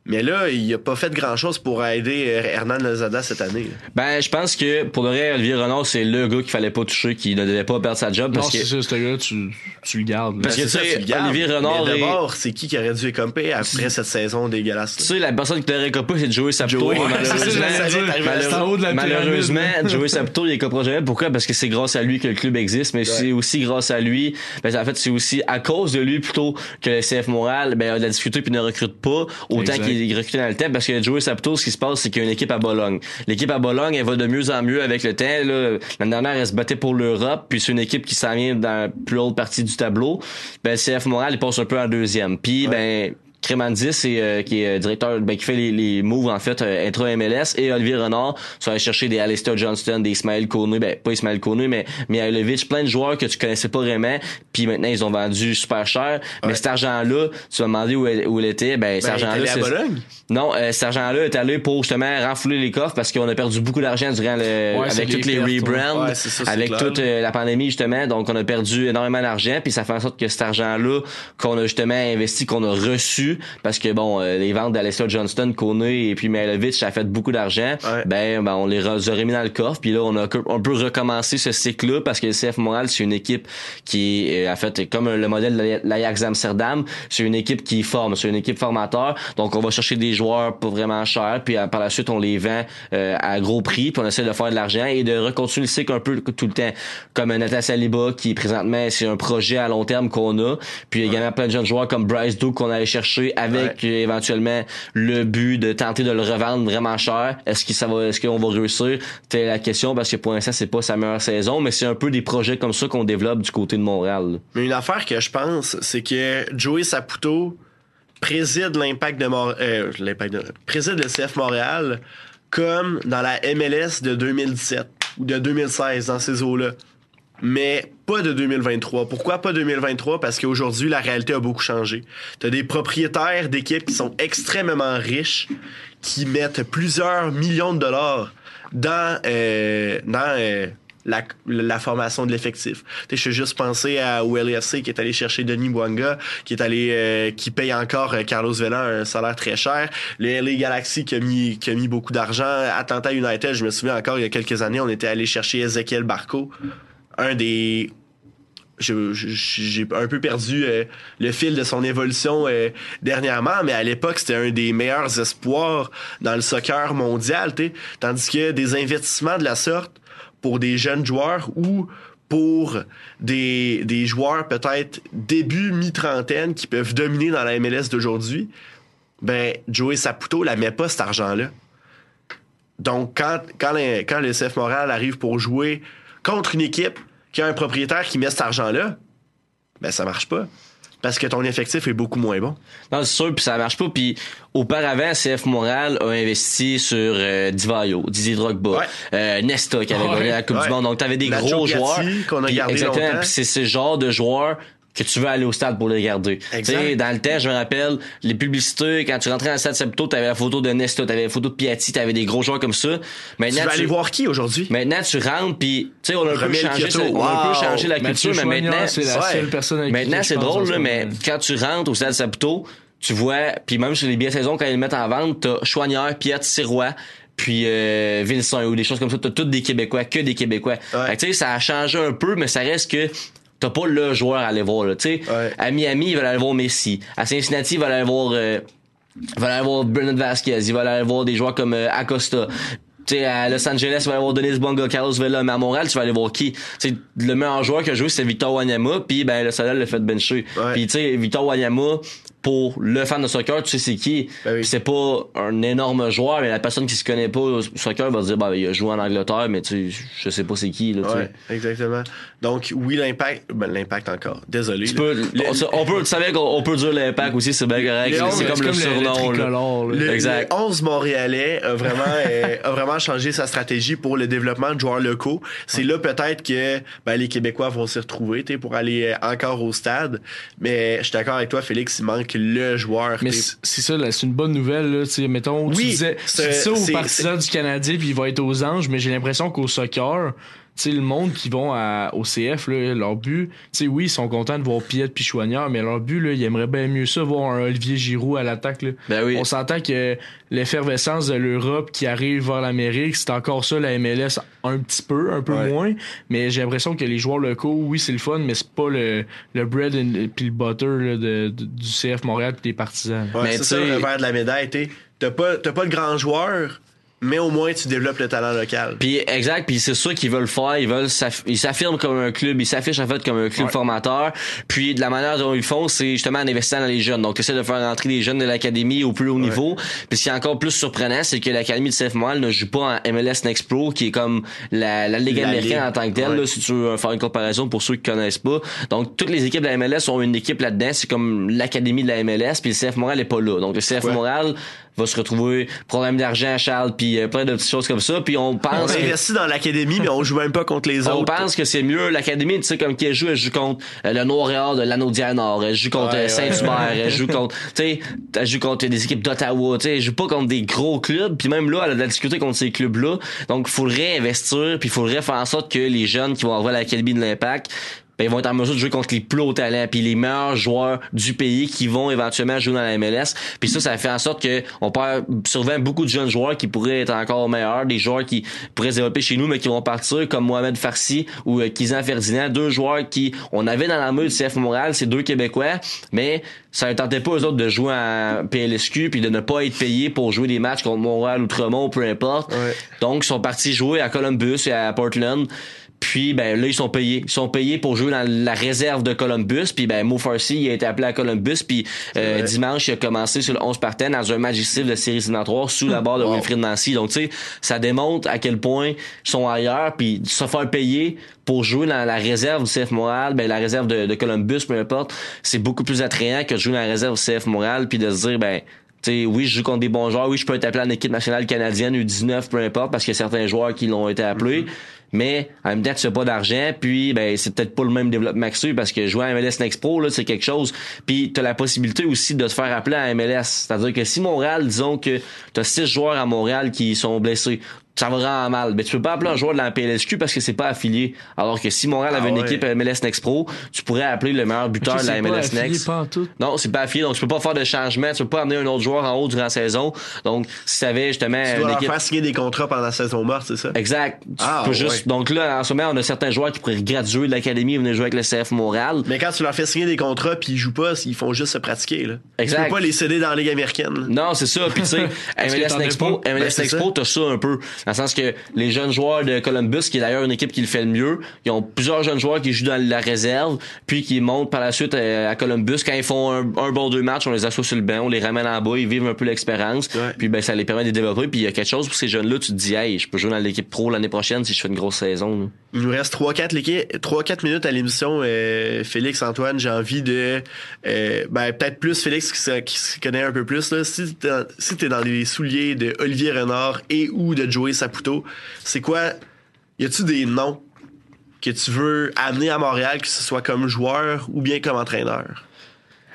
Mais là, il a pas fait grand-chose pour aider euh, Hernan Lozada cette année.
Ben, je pense que pour le vrai, Olivier Renard, c'est le gars qu'il fallait pas toucher, qui ne devait pas perdre sa job.
Non,
Parce que,
c'est ça, ce gars-là, tu, tu le gardes.
Parce que,
Ben, ça,
sais,
tu le gardes.
Olivier Renard
Mais
est-
d'abord, c'est qui qui aurait dû écoper après cette saison dégueulasse?
tu sais, la personne qui l'aurait copé, c'est Joey Saputo.
Joey, ouais,
malheureusement, malheureusement,
là.
Joey Saputo, il est copera jamais. Pourquoi? Parce que c'est grâce à lui que le club existe, mais c'est aussi grâce à lui. Ben, en fait, c'est aussi à cause de lui plutôt que le CF Montréal, ben, a de la difficulté puis ne recrute pas autant Qu'il est recruté dans le temps parce que Joey Saputo, ce qui se passe, c'est qu'il y a une équipe à Bologne. L'équipe à Bologne, elle va de mieux en mieux avec le temps. Là, l'année dernière, elle se battait pour l'Europe, puis c'est une équipe qui s'en vient dans la plus haute partie du tableau. Ben, CF Montréal, il passe un peu en deuxième. Puis, ben, Crémandis, c'est, euh, qui est euh, directeur, ben, qui fait les, les moves, en fait, euh, intra-MLS, et Olivier Renard sont allés chercher des Alistair Johnston, des Ismaël Koné, ben, pas Ismaël Koné, mais Mihailovic, plein de joueurs que tu connaissais pas vraiment, puis maintenant, ils ont vendu super cher. Mais cet argent-là, tu m'as demandé où, elle- où il était, ben, cet
Ben, il est
argent-là,
allé à
c'est-
Bologne?
non, euh, cet argent-là est allé pour justement renflouer les coffres parce qu'on a perdu beaucoup d'argent durant le,
Ouais,
avec toutes les rebrands,
Ouais,
avec
clair.
toute euh, la pandémie justement. Donc on a perdu énormément d'argent, puis ça fait en sorte que cet argent-là qu'on a justement investi, qu'on a reçu, parce que bon, euh, les ventes d'Alessia Johnston, Koné et puis Mihailovic, ça a fait beaucoup d'argent.
Ouais.
Ben, ben on les re- les a remis dans le coffre, puis là on a un peu recommencé ce cycle-là parce que le CF Montréal c'est une équipe qui euh, en fait comme le modèle de l'Ajax Amsterdam, c'est une équipe qui forme, c'est une équipe formateur. Donc on va chercher des joueurs pas vraiment chers, puis euh, par la suite on les vend euh, à gros prix, puis on essaie de faire de l'argent et de reconstruire le cycle un peu tout le temps. Comme Nathan Saliba qui présentement c'est un projet à long terme qu'on a, puis également plein de jeunes joueurs comme Bryce Duke qu'on allait chercher avec euh, éventuellement le but de tenter de le revendre vraiment cher. Est-ce que ça va, est-ce qu'on va réussir? C'est la question parce que pour l'instant c'est pas sa meilleure saison, mais c'est un peu des projets comme ça qu'on développe du côté de Montréal. là.
Mais une affaire que je pense, c'est que Joey Saputo préside l'impact de Mor- euh, l'impact de- préside le CF Montréal comme dans la MLS de 2017 ou de 2016 dans ces eaux-là. Mais pas de 2023. Pourquoi pas 2023? Parce qu'aujourd'hui, la réalité a beaucoup changé. Tu as des propriétaires d'équipes qui sont extrêmement riches, qui mettent plusieurs millions de dollars dans, euh, dans euh, la, la formation de l'effectif. Je suis juste pensé à au LFC qui est allé chercher Denis Bouanga, qui est allé euh, qui paye encore euh, Carlos Vela un salaire très cher. Le LA Galaxy qui a mis, qui a mis beaucoup d'argent. Atlanta United, je me souviens encore il y a quelques années, on était allé chercher Ezequiel Barco, un des j'ai un peu perdu euh, le fil de son évolution euh, dernièrement, mais à l'époque, c'était un des meilleurs espoirs dans le soccer mondial. t'sais. Tandis que des investissements de la sorte pour des jeunes joueurs ou pour des, joueurs peut-être début mi-trentaine qui peuvent dominer dans la MLS d'aujourd'hui, ben Joey Saputo la met pas cet argent-là. Donc, quand le CF Montréal arrive pour jouer contre une équipe qui a un propriétaire qui met cet argent-là, ben ça marche pas. Parce que ton effectif est beaucoup moins bon.
Non, c'est sûr, puis ça marche pas. Puis auparavant, CF Montréal a investi sur euh, Divayo, Didier Drogba, euh, Nesta qui avait
Ouais.
gagné la Coupe
Ouais.
du Monde. Donc t'avais des
Nacho
gros joueurs.
qu'on a gardé
exactement. Puis c'est ce genre de joueurs que tu veux aller au stade pour les regarder. Tu dans le temps, je me rappelle, les publicités, quand tu rentrais dans le stade Saputo, t'avais la photo de Nesta, t'avais la photo de Piatti, t'avais des gros joueurs comme ça.
Tu
Maintenant,
vas aller voir qui aujourd'hui?
Maintenant, tu rentres, puis tu sais, on a un peu changé, ça- on a un peu
Wow.
changé la
Mathieu
culture, mais maintenant,
c'est la
ouais.
seule personne avec qui
Maintenant, c'est drôle, là, mais quand tu rentres au stade Saputo, tu vois, puis même sur les billets saison, quand ils le mettent en vente, t'as Chouanière, Piette, Sirois, puis euh, Vincent ou des choses comme ça. T'as tous des Québécois, que des Québécois.
Ouais.
Fait que, tu sais, ça a changé un peu, mais ça reste que t'as pas le joueur à aller voir. Là, tu sais.
Ouais.
À Miami, ils veulent aller voir Messi. À Cincinnati, ils veulent aller voir... euh, il va aller voir Bernard Vasquez, il va aller voir des joueurs comme euh, Acosta. Tu sais, à Los Angeles, il va aller voir Denis Bonga, Carlos Vela, mais à Montréal, tu vas aller voir qui? Tu sais, le meilleur joueur qui a joué, c'est Victor Wanyama, puis ben, le Soleil l'a fait bencher.
Ouais.
Puis tu sais, Victor Wanyama, pour le fan de soccer, tu sais c'est qui.
Ben oui.
C'est pas un énorme joueur, mais la personne qui se connaît pas au soccer va dire, bah, il a joué en Angleterre, mais tu sais, je sais pas c'est qui, là, tu sais.
Ouais, exactement. Donc, oui, l'impact. Ben, l'impact encore. Désolé.
Tu peux,
Le-
on, on peut, tu savais qu'on on peut dire l'impact aussi, c'est bien correct. C'est comme le
comme le- le
surnom.
Le,
Exact.
le 11 Montréalais a vraiment, euh, a vraiment changé sa stratégie pour le développement de joueurs locaux. C'est là peut-être que ben, les Québécois vont s'y retrouver pour aller euh, encore au stade. Mais je suis d'accord avec toi, Félix, il manque le joueur.
Mais c'est ça, c'est une bonne nouvelle. Là, mettons, tu
Oui,
disais tu
c'est-
dis ça aux partisans du Canadien, puis il va être aux anges, mais j'ai l'impression qu'au soccer, sais, le monde qui vont à, au CF, là, leur but, tu sais, oui, ils sont contents de voir Piette puis Chouanière, mais leur but, là, ils aimeraient bien mieux ça, voir un Olivier Giroud à l'attaque. là.
Ben oui.
On s'entend que l'effervescence de l'Europe qui arrive vers l'Amérique, c'est encore ça, la MLS, un petit peu, un peu
Ouais.
moins, mais j'ai l'impression que les joueurs locaux, oui, c'est le fun, mais c'est pas le, le bread and, puis le butter là, de, de- du CF Montréal puis des partisans.
Ouais,
Mais
c'est
tu
ça
sais-
le revers de la médaille. T'as pas, t'as pas de grand joueur, mais au moins tu développes le talent local.
Puis exact, puis c'est ça qu'ils veulent faire, ils veulent ils s'affirment comme un club, ils s'affichent en fait comme un club
Ouais.
formateur. Puis de la manière dont ils font, c'est justement en investissant dans les jeunes. Donc essaie de faire rentrer les jeunes de l'académie au plus haut niveau. Puis ce qui est encore plus surprenant, c'est que l'académie de CF Montréal ne joue pas en MLS Next Pro qui est comme la, la ligue
La
américaine
ligue.
en tant que telle
Ouais.
là, si tu veux faire une comparaison pour ceux qui connaissent pas. Donc toutes les équipes de la MLS ont une équipe là-dedans, c'est comme l'académie de la MLS, puis le CF Montréal est pas là. Donc le CF. Montréal va se retrouver problème d'argent Charles puis euh, plein de petites choses comme ça puis on
On
pense que-
investit dans l'académie, mais on joue même pas contre les
on
autres.
pense que c'est mieux. L'académie, tu sais, comme qui elle joue, elle joue contre euh, le Noir de l'Anaudière Nord, elle joue contre
Ouais,
euh, Saint-Hubert, elle joue contre, tu sais, elle joue contre des équipes d'Ottawa, tu sais, elle joue pas contre des gros clubs, puis même là, elle a de la difficulté contre ces clubs-là. Donc, il faudrait investir, puis il faudrait faire en sorte que les jeunes qui vont avoir l'Académie de l'Impact, ben, ils vont être en mesure de jouer contre les plus hauts talents puis les meilleurs joueurs du pays qui vont éventuellement jouer dans la MLS. Puis ça, ça fait en sorte que on perd souvent beaucoup de jeunes joueurs qui pourraient être encore meilleurs, des joueurs qui pourraient se développer chez nous mais qui vont partir comme Mohamed Farsi ou euh, Kizan Ferdinand, deux joueurs qui on avait dans la meule du CF Montréal, c'est deux Québécois, mais ça ne tentait pas eux autres de jouer en PLSQ puis de ne pas être payés pour jouer des matchs contre Montréal, Outremont, peu importe.
Ouais.
Donc ils sont partis jouer à Columbus et à Portland. Puis ben là ils sont payés, ils sont payés pour jouer dans la réserve de Columbus. Puis ben Mo Farsi il a été appelé à Columbus. Puis euh, dimanche il a commencé sur le 11 par 10 dans un match de série éliminatoire sous la barre de
Wow.
Wilfried Nancy. Donc tu sais ça démontre à quel point ils sont ailleurs. Puis se faire payer pour jouer dans la réserve du CF Montréal, ben la réserve de, de Columbus peu importe, c'est beaucoup plus attrayant que de jouer dans la réserve du CF Montréal. Puis de se dire ben tu sais, oui, je joue contre des bons joueurs. Oui, je peux être appelé en équipe nationale canadienne U19, peu importe, parce qu'il y a certains joueurs qui l'ont été appelés. Mais en même temps, tu fais pas d'argent, puis ben c'est peut-être pas le même développement que ça, parce que jouer à MLS Next Pro, là, c'est quelque chose. Puis tu la possibilité aussi de te faire appeler à MLS. C'est-à-dire que si Montréal, disons que tu as six joueurs à Montréal qui sont blessés, ça va vraiment mal. Mais tu peux pas appeler un joueur de la PLSQ parce que c'est pas affilié. Alors que si Montréal avait
Ah
une
ouais.
équipe MLS Next Pro, tu pourrais appeler le meilleur buteur de la MLS
affilié,
Next.
pas en tout.
Non, c'est pas affilié, donc tu peux pas faire de changement, tu peux pas amener un autre joueur en haut durant la saison. Donc, si tu avais justement
Tu
une
dois leur
équipe.
faire signer des contrats pendant la saison morte, c'est ça?
Exact. Tu
Ah,
peux
ouais.
juste. Donc là, en ce moment, on a certains joueurs qui pourraient graduer de l'académie et venir jouer avec le CF Montréal.
Mais quand tu leur fais signer des contrats puis ils jouent pas, ils font juste se pratiquer. Là.
Exact.
Tu peux pas les céder dans la Ligue américaine.
Non, c'est ça. Puis tu sais, MLS
as
Expo,
pas?
MLS
Ben, c'est
Expo, t'as ça un peu. Dans le sens que les jeunes joueurs de Columbus, qui est d'ailleurs une équipe qui le fait le mieux, ils ont plusieurs jeunes joueurs qui jouent dans la réserve, puis qui montent par la suite euh, à Columbus. Quand ils font un, un bon deux matchs, on les assoit sur le banc, on les ramène en bas, ils vivent un peu l'expérience.
Ouais.
Puis ben ça les permet de les développer. Puis il y a quelque chose pour ces jeunes-là, tu te dis, hey, je peux jouer dans l'équipe pro l'année prochaine si je fais une grosse saison. là.
Il nous reste 3-4 minutes à l'émission. euh, Félix, Antoine, j'ai envie de... euh, ben, peut-être plus Félix qui se, qui se connaît un peu plus. Là. Si t'es dans, si dans les souliers de Olivier Renard et ou de Joey C'est quoi... Y a-tu des noms que tu veux amener à Montréal, que ce soit comme joueur ou bien comme entraîneur?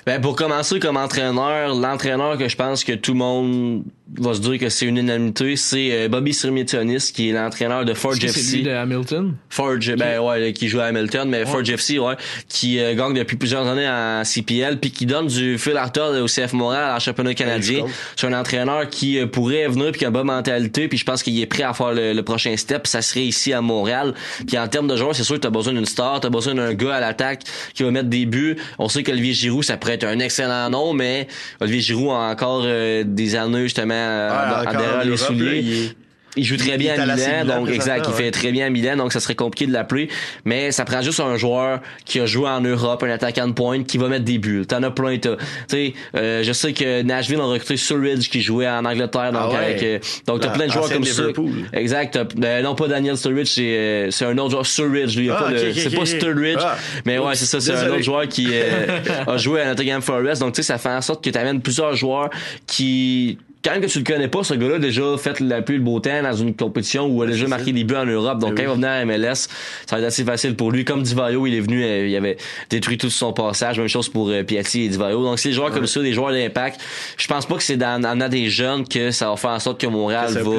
Ben pour commencer comme entraîneur, l'entraîneur que je pense que tout le monde va se dire que c'est une unanimité, c'est euh, Bobby Sirmitionis qui est l'entraîneur de Forge FC.
C'est lui de Hamilton?
Forge, ben ouais, qui joue à Hamilton, mais Forge FC, ouais, qui euh, gagne depuis plusieurs années en CPL, puis qui donne du fil à retordre au CF Montréal en championnat canadien. C'est un entraîneur qui euh, pourrait venir puis qui a une bonne mentalité, puis je pense qu'il est prêt à faire le, le prochain step. Ça serait ici à Montréal. Puis en termes de joueurs, c'est sûr que t'as besoin d'une star, t'as besoin d'un gars à l'attaque qui va mettre des buts. On sait qu'Olivier Giroud, ça pourrait être un excellent nom, mais Olivier Giroud a encore euh, des années justement euh,
Ouais,
derrière les souliers.
il
joue très
il
bien à
à la
Milan, donc exact, il
présentement,
fait très bien à Milan, donc ça serait compliqué de l'appeler. Mais ça prend juste un joueur qui a joué en Europe, un attaquant de pointe, qui va mettre des buts. T'en as plein, t'as. Tu sais, euh, je sais que Nashville a recruté Surridge qui jouait en Angleterre, donc
Ah ouais.
avec, euh, donc t'as
Ah,
plein de joueurs comme
Liverpool.
ça. Exact. ben, non pas Daniel Sturridge, c'est euh, c'est un autre joueur Surridge, lui.
Ah,
pas c'est pas
Ah.
mais ouais, c'est ça, c'est un autre joueur qui euh, a joué à Nottingham Forest. Donc tu sais, ça fait en sorte que t'amènes plusieurs joueurs qui quand que tu le connais pas, ce gars-là a déjà fait la pluie le beau temps dans une compétition où il a déjà marqué des buts en Europe. Donc,
Ben
quand il va venir à MLS, ça va être assez facile pour lui. Comme Divayo, il est venu, euh, il avait détruit tout son passage. Même chose pour euh, Piatti et Divayo. Donc, c'est des joueurs comme ça, des joueurs d'impact. Je pense pas que c'est en a des jeunes que ça va faire en sorte que Montréal
ça
va.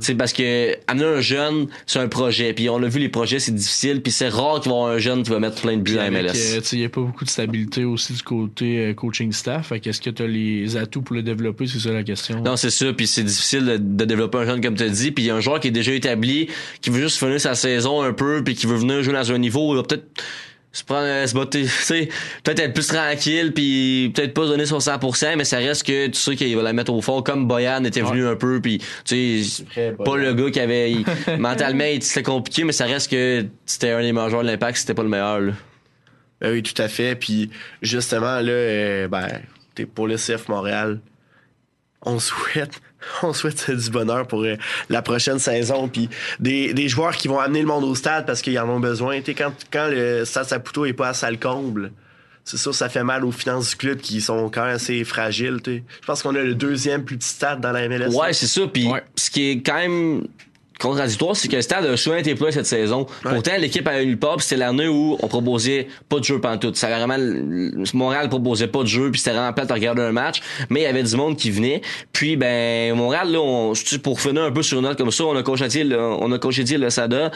C'est parce que amener un jeune, c'est un projet. Puis on a vu les projets, c'est difficile. Puis c'est rare qu'il va y avoir un jeune qui va mettre plein de buts à MLS.
euh, il n'y a pas beaucoup de stabilité aussi du côté coaching staff. Qu'est-ce que tu as les atouts pour le développer? C'est ça la question.
Non, c'est ça. Puis c'est difficile de, de développer un jeune comme tu dit. Puis il y a un joueur qui est déjà établi, qui veut juste finir sa saison un peu, puis qui veut venir jouer dans un niveau où il va peut-être se prendre, euh, se botter, tu sais, peut-être être plus tranquille, puis peut-être pas donner son 100%, mais ça reste que tu sais qu'il va la mettre au fond, comme Boyan était venu un peu, puis tu sais, pas le gars qui avait il- mentalement il- c'était compliqué, mais ça reste que c'était un des joueurs de l'impact, c'était pas le meilleur. Là.
Ben oui, tout à fait. Puis justement, là, euh, ben, t'es pour le CF Montréal. On souhaite, on souhaite du bonheur pour euh, la prochaine saison. Puis des, des joueurs qui vont amener le monde au stade parce qu'ils en ont besoin. T'sais, quand, quand le stade Saputo est pas à salle comble, c'est sûr, ça fait mal aux finances du club qui sont quand même assez fragiles. t'sais. Je pense qu'on a le deuxième plus petit stade dans la MLS.
Ouais, c'est ça. Puis ce qui est quand même contradictoire, c'est que le stade a souvent été plein cette saison. Pourtant, l'équipe a eu le puis c'était l'année où on proposait pas de jeu pantoute. Ça vraiment, Montréal proposait pas de jeu, puis c'était vraiment plate à regarder un match, mais il y avait du monde qui venait. Puis, ben, Montréal, là, on, pour finir un peu sur une note comme ça, on a congédié on a congédié le SADA.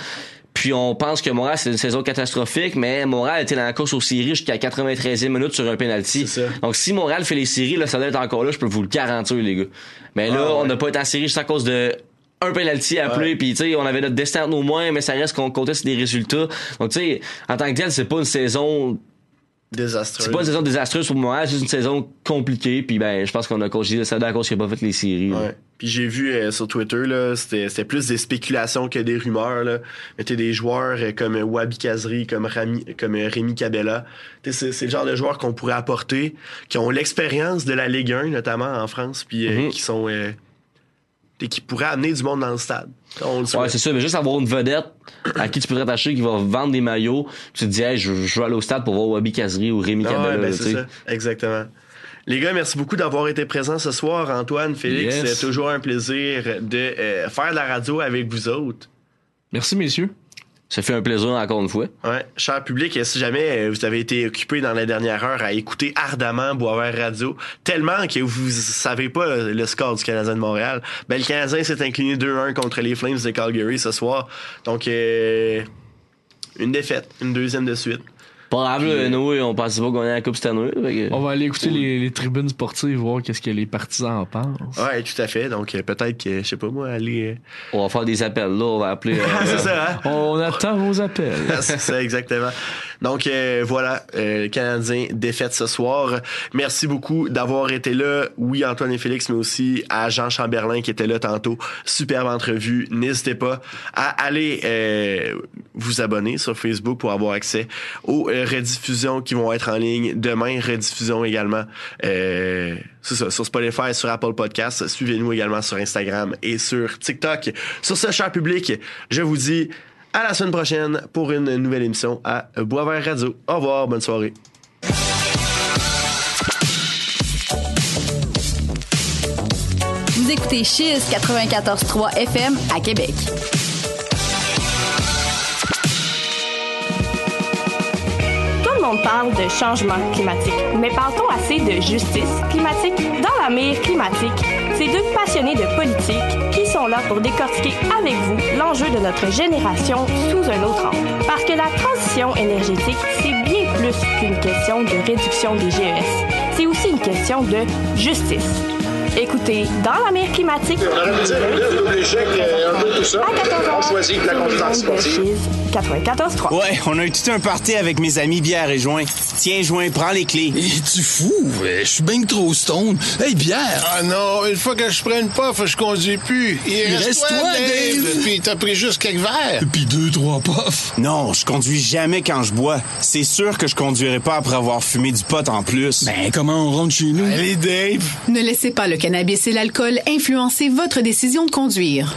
Puis on pense que Montréal, c'est une saison catastrophique, mais Montréal était dans la course aux séries jusqu'à 93e minute sur un penalty. Donc si Montréal fait les séries, là, ça doit être encore là, je peux vous le garantir, les gars. Mais là,
Ah, ouais.
on n'a pas été en série juste à cause de un penalty appelé
Ouais.
puis tu sais on avait notre destin entre nos moins mais ça reste qu'on comptait sur des résultats donc tu sais en tant que tel c'est pas une saison
Désastreuse.
c'est pas une saison désastreuse pour Montréal c'est une saison compliquée puis ben je pense qu'on a congédié ça à cause qu'il a pas fait les séries.
Ouais. Puis j'ai vu euh, sur Twitter, là, c'était, plus des spéculations que des rumeurs. Là. Mais des joueurs euh, comme Wabi Kazri, comme, Rami, comme euh, Rémi Cabella. C'est, c'est le genre de joueurs qu'on pourrait apporter, qui ont l'expérience de la Ligue 1, notamment en France, puis euh,
Mhm.
qui sont... T'sais, qui pourraient amener du monde dans le stade. On le
Ouais, c'est ça, mais juste avoir une vedette à qui tu peux te rattacher qui va vendre des maillots, tu te dis hey, je, je vais aller au stade pour voir Wabi Kazri ou Rémi
Ah ouais,
Cabella,
ben,
tu
c'est ça. Exactement. Les gars, merci beaucoup d'avoir été présents ce soir. Antoine, Félix,
Yes.
c'est toujours un plaisir de euh, faire de la radio avec vous autres.
Merci, messieurs.
Ça fait un plaisir encore une fois.
Ouais, cher public, si jamais euh, vous avez été occupé dans la dernière heure à écouter ardemment Boisvert Radio, tellement que vous savez pas euh, le score du Canadien de Montréal, ben le Canadien s'est incliné 2-1 contre les Flames de Calgary ce soir. Donc, euh, une défaite, une deuxième de suite.
Pas grave,
Puis,
là,
euh,
nous, on pensait pas gagner la Coupe cette année. fait que-
On va aller écouter les, les tribunes sportives, voir qu'est-ce que les partisans en pensent.
Ouais, tout à fait. Donc, euh, peut-être que, je sais pas moi, aller... euh,
On va faire des appels là, on va appeler. euh,
c'est ça, hein?
On attend vos appels.
c'est ça, exactement. Donc euh, voilà, euh, le Canadien défaite ce soir. Merci beaucoup d'avoir été là. Oui, Antoine et Félix, mais aussi à Jean Chamberlain qui était là tantôt. Superbe entrevue. N'hésitez pas à aller euh, vous abonner sur Facebook pour avoir accès aux euh, rediffusions qui vont être en ligne demain. Rediffusion également. Euh, sur Spotify, sur Apple Podcasts. Suivez-nous également sur Instagram et sur TikTok. Sur ce, cher public, je vous dis à la semaine prochaine pour une nouvelle émission à Boisvert Radio. Au revoir, bonne soirée.
Vous écoutez Chiz 94.3 FM à Québec.
Monde parle de changement climatique, mais parle-t-on assez de justice climatique? Dans la mire climatique, c'est deux passionnés de politique qui sont là pour décortiquer avec vous l'enjeu de notre génération sous un autre angle. Parce que la transition énergétique, c'est bien plus qu'une question de réduction des GES. C'est aussi une question de justice. Écoutez, dans la mer climatique,
On aurait pu dire un double échec, euh, un peu tout ça. On choisit la constance sportive.
94.3.
Ouais, on a eu tout un party avec mes amis bière et joint. Tiens, joint, prends les clés.
tu fou? Je suis bien trop stone. Hey, bière!
Ah non, une fois que je prends une puff, je conduis plus. Il,
Il
reste,
reste
toi,
toi,
Dave.
Dave.
Puis t'as pris juste quelques verres.
Puis deux, trois puffs.
Non, je conduis jamais quand je bois. C'est sûr que je conduirai pas après avoir fumé du pot en plus.
Ben, comment on rentre chez nous?
Allez, Dave.
Ne laissez pas le cannabis et l'alcool influencer votre décision de conduire.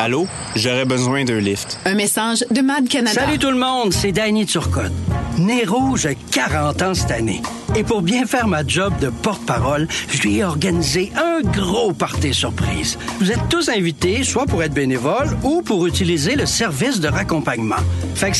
Allô? J'aurais besoin d'un lift.
Un message de Mad Canada.
Salut tout le monde, c'est Danny Turcotte. Nez rouge a 40 ans cette année. Et pour bien faire ma job de porte-parole, je lui ai organisé un gros party surprise. Vous êtes tous invités, soit pour être bénévole ou pour utiliser le service de raccompagnement. Fait que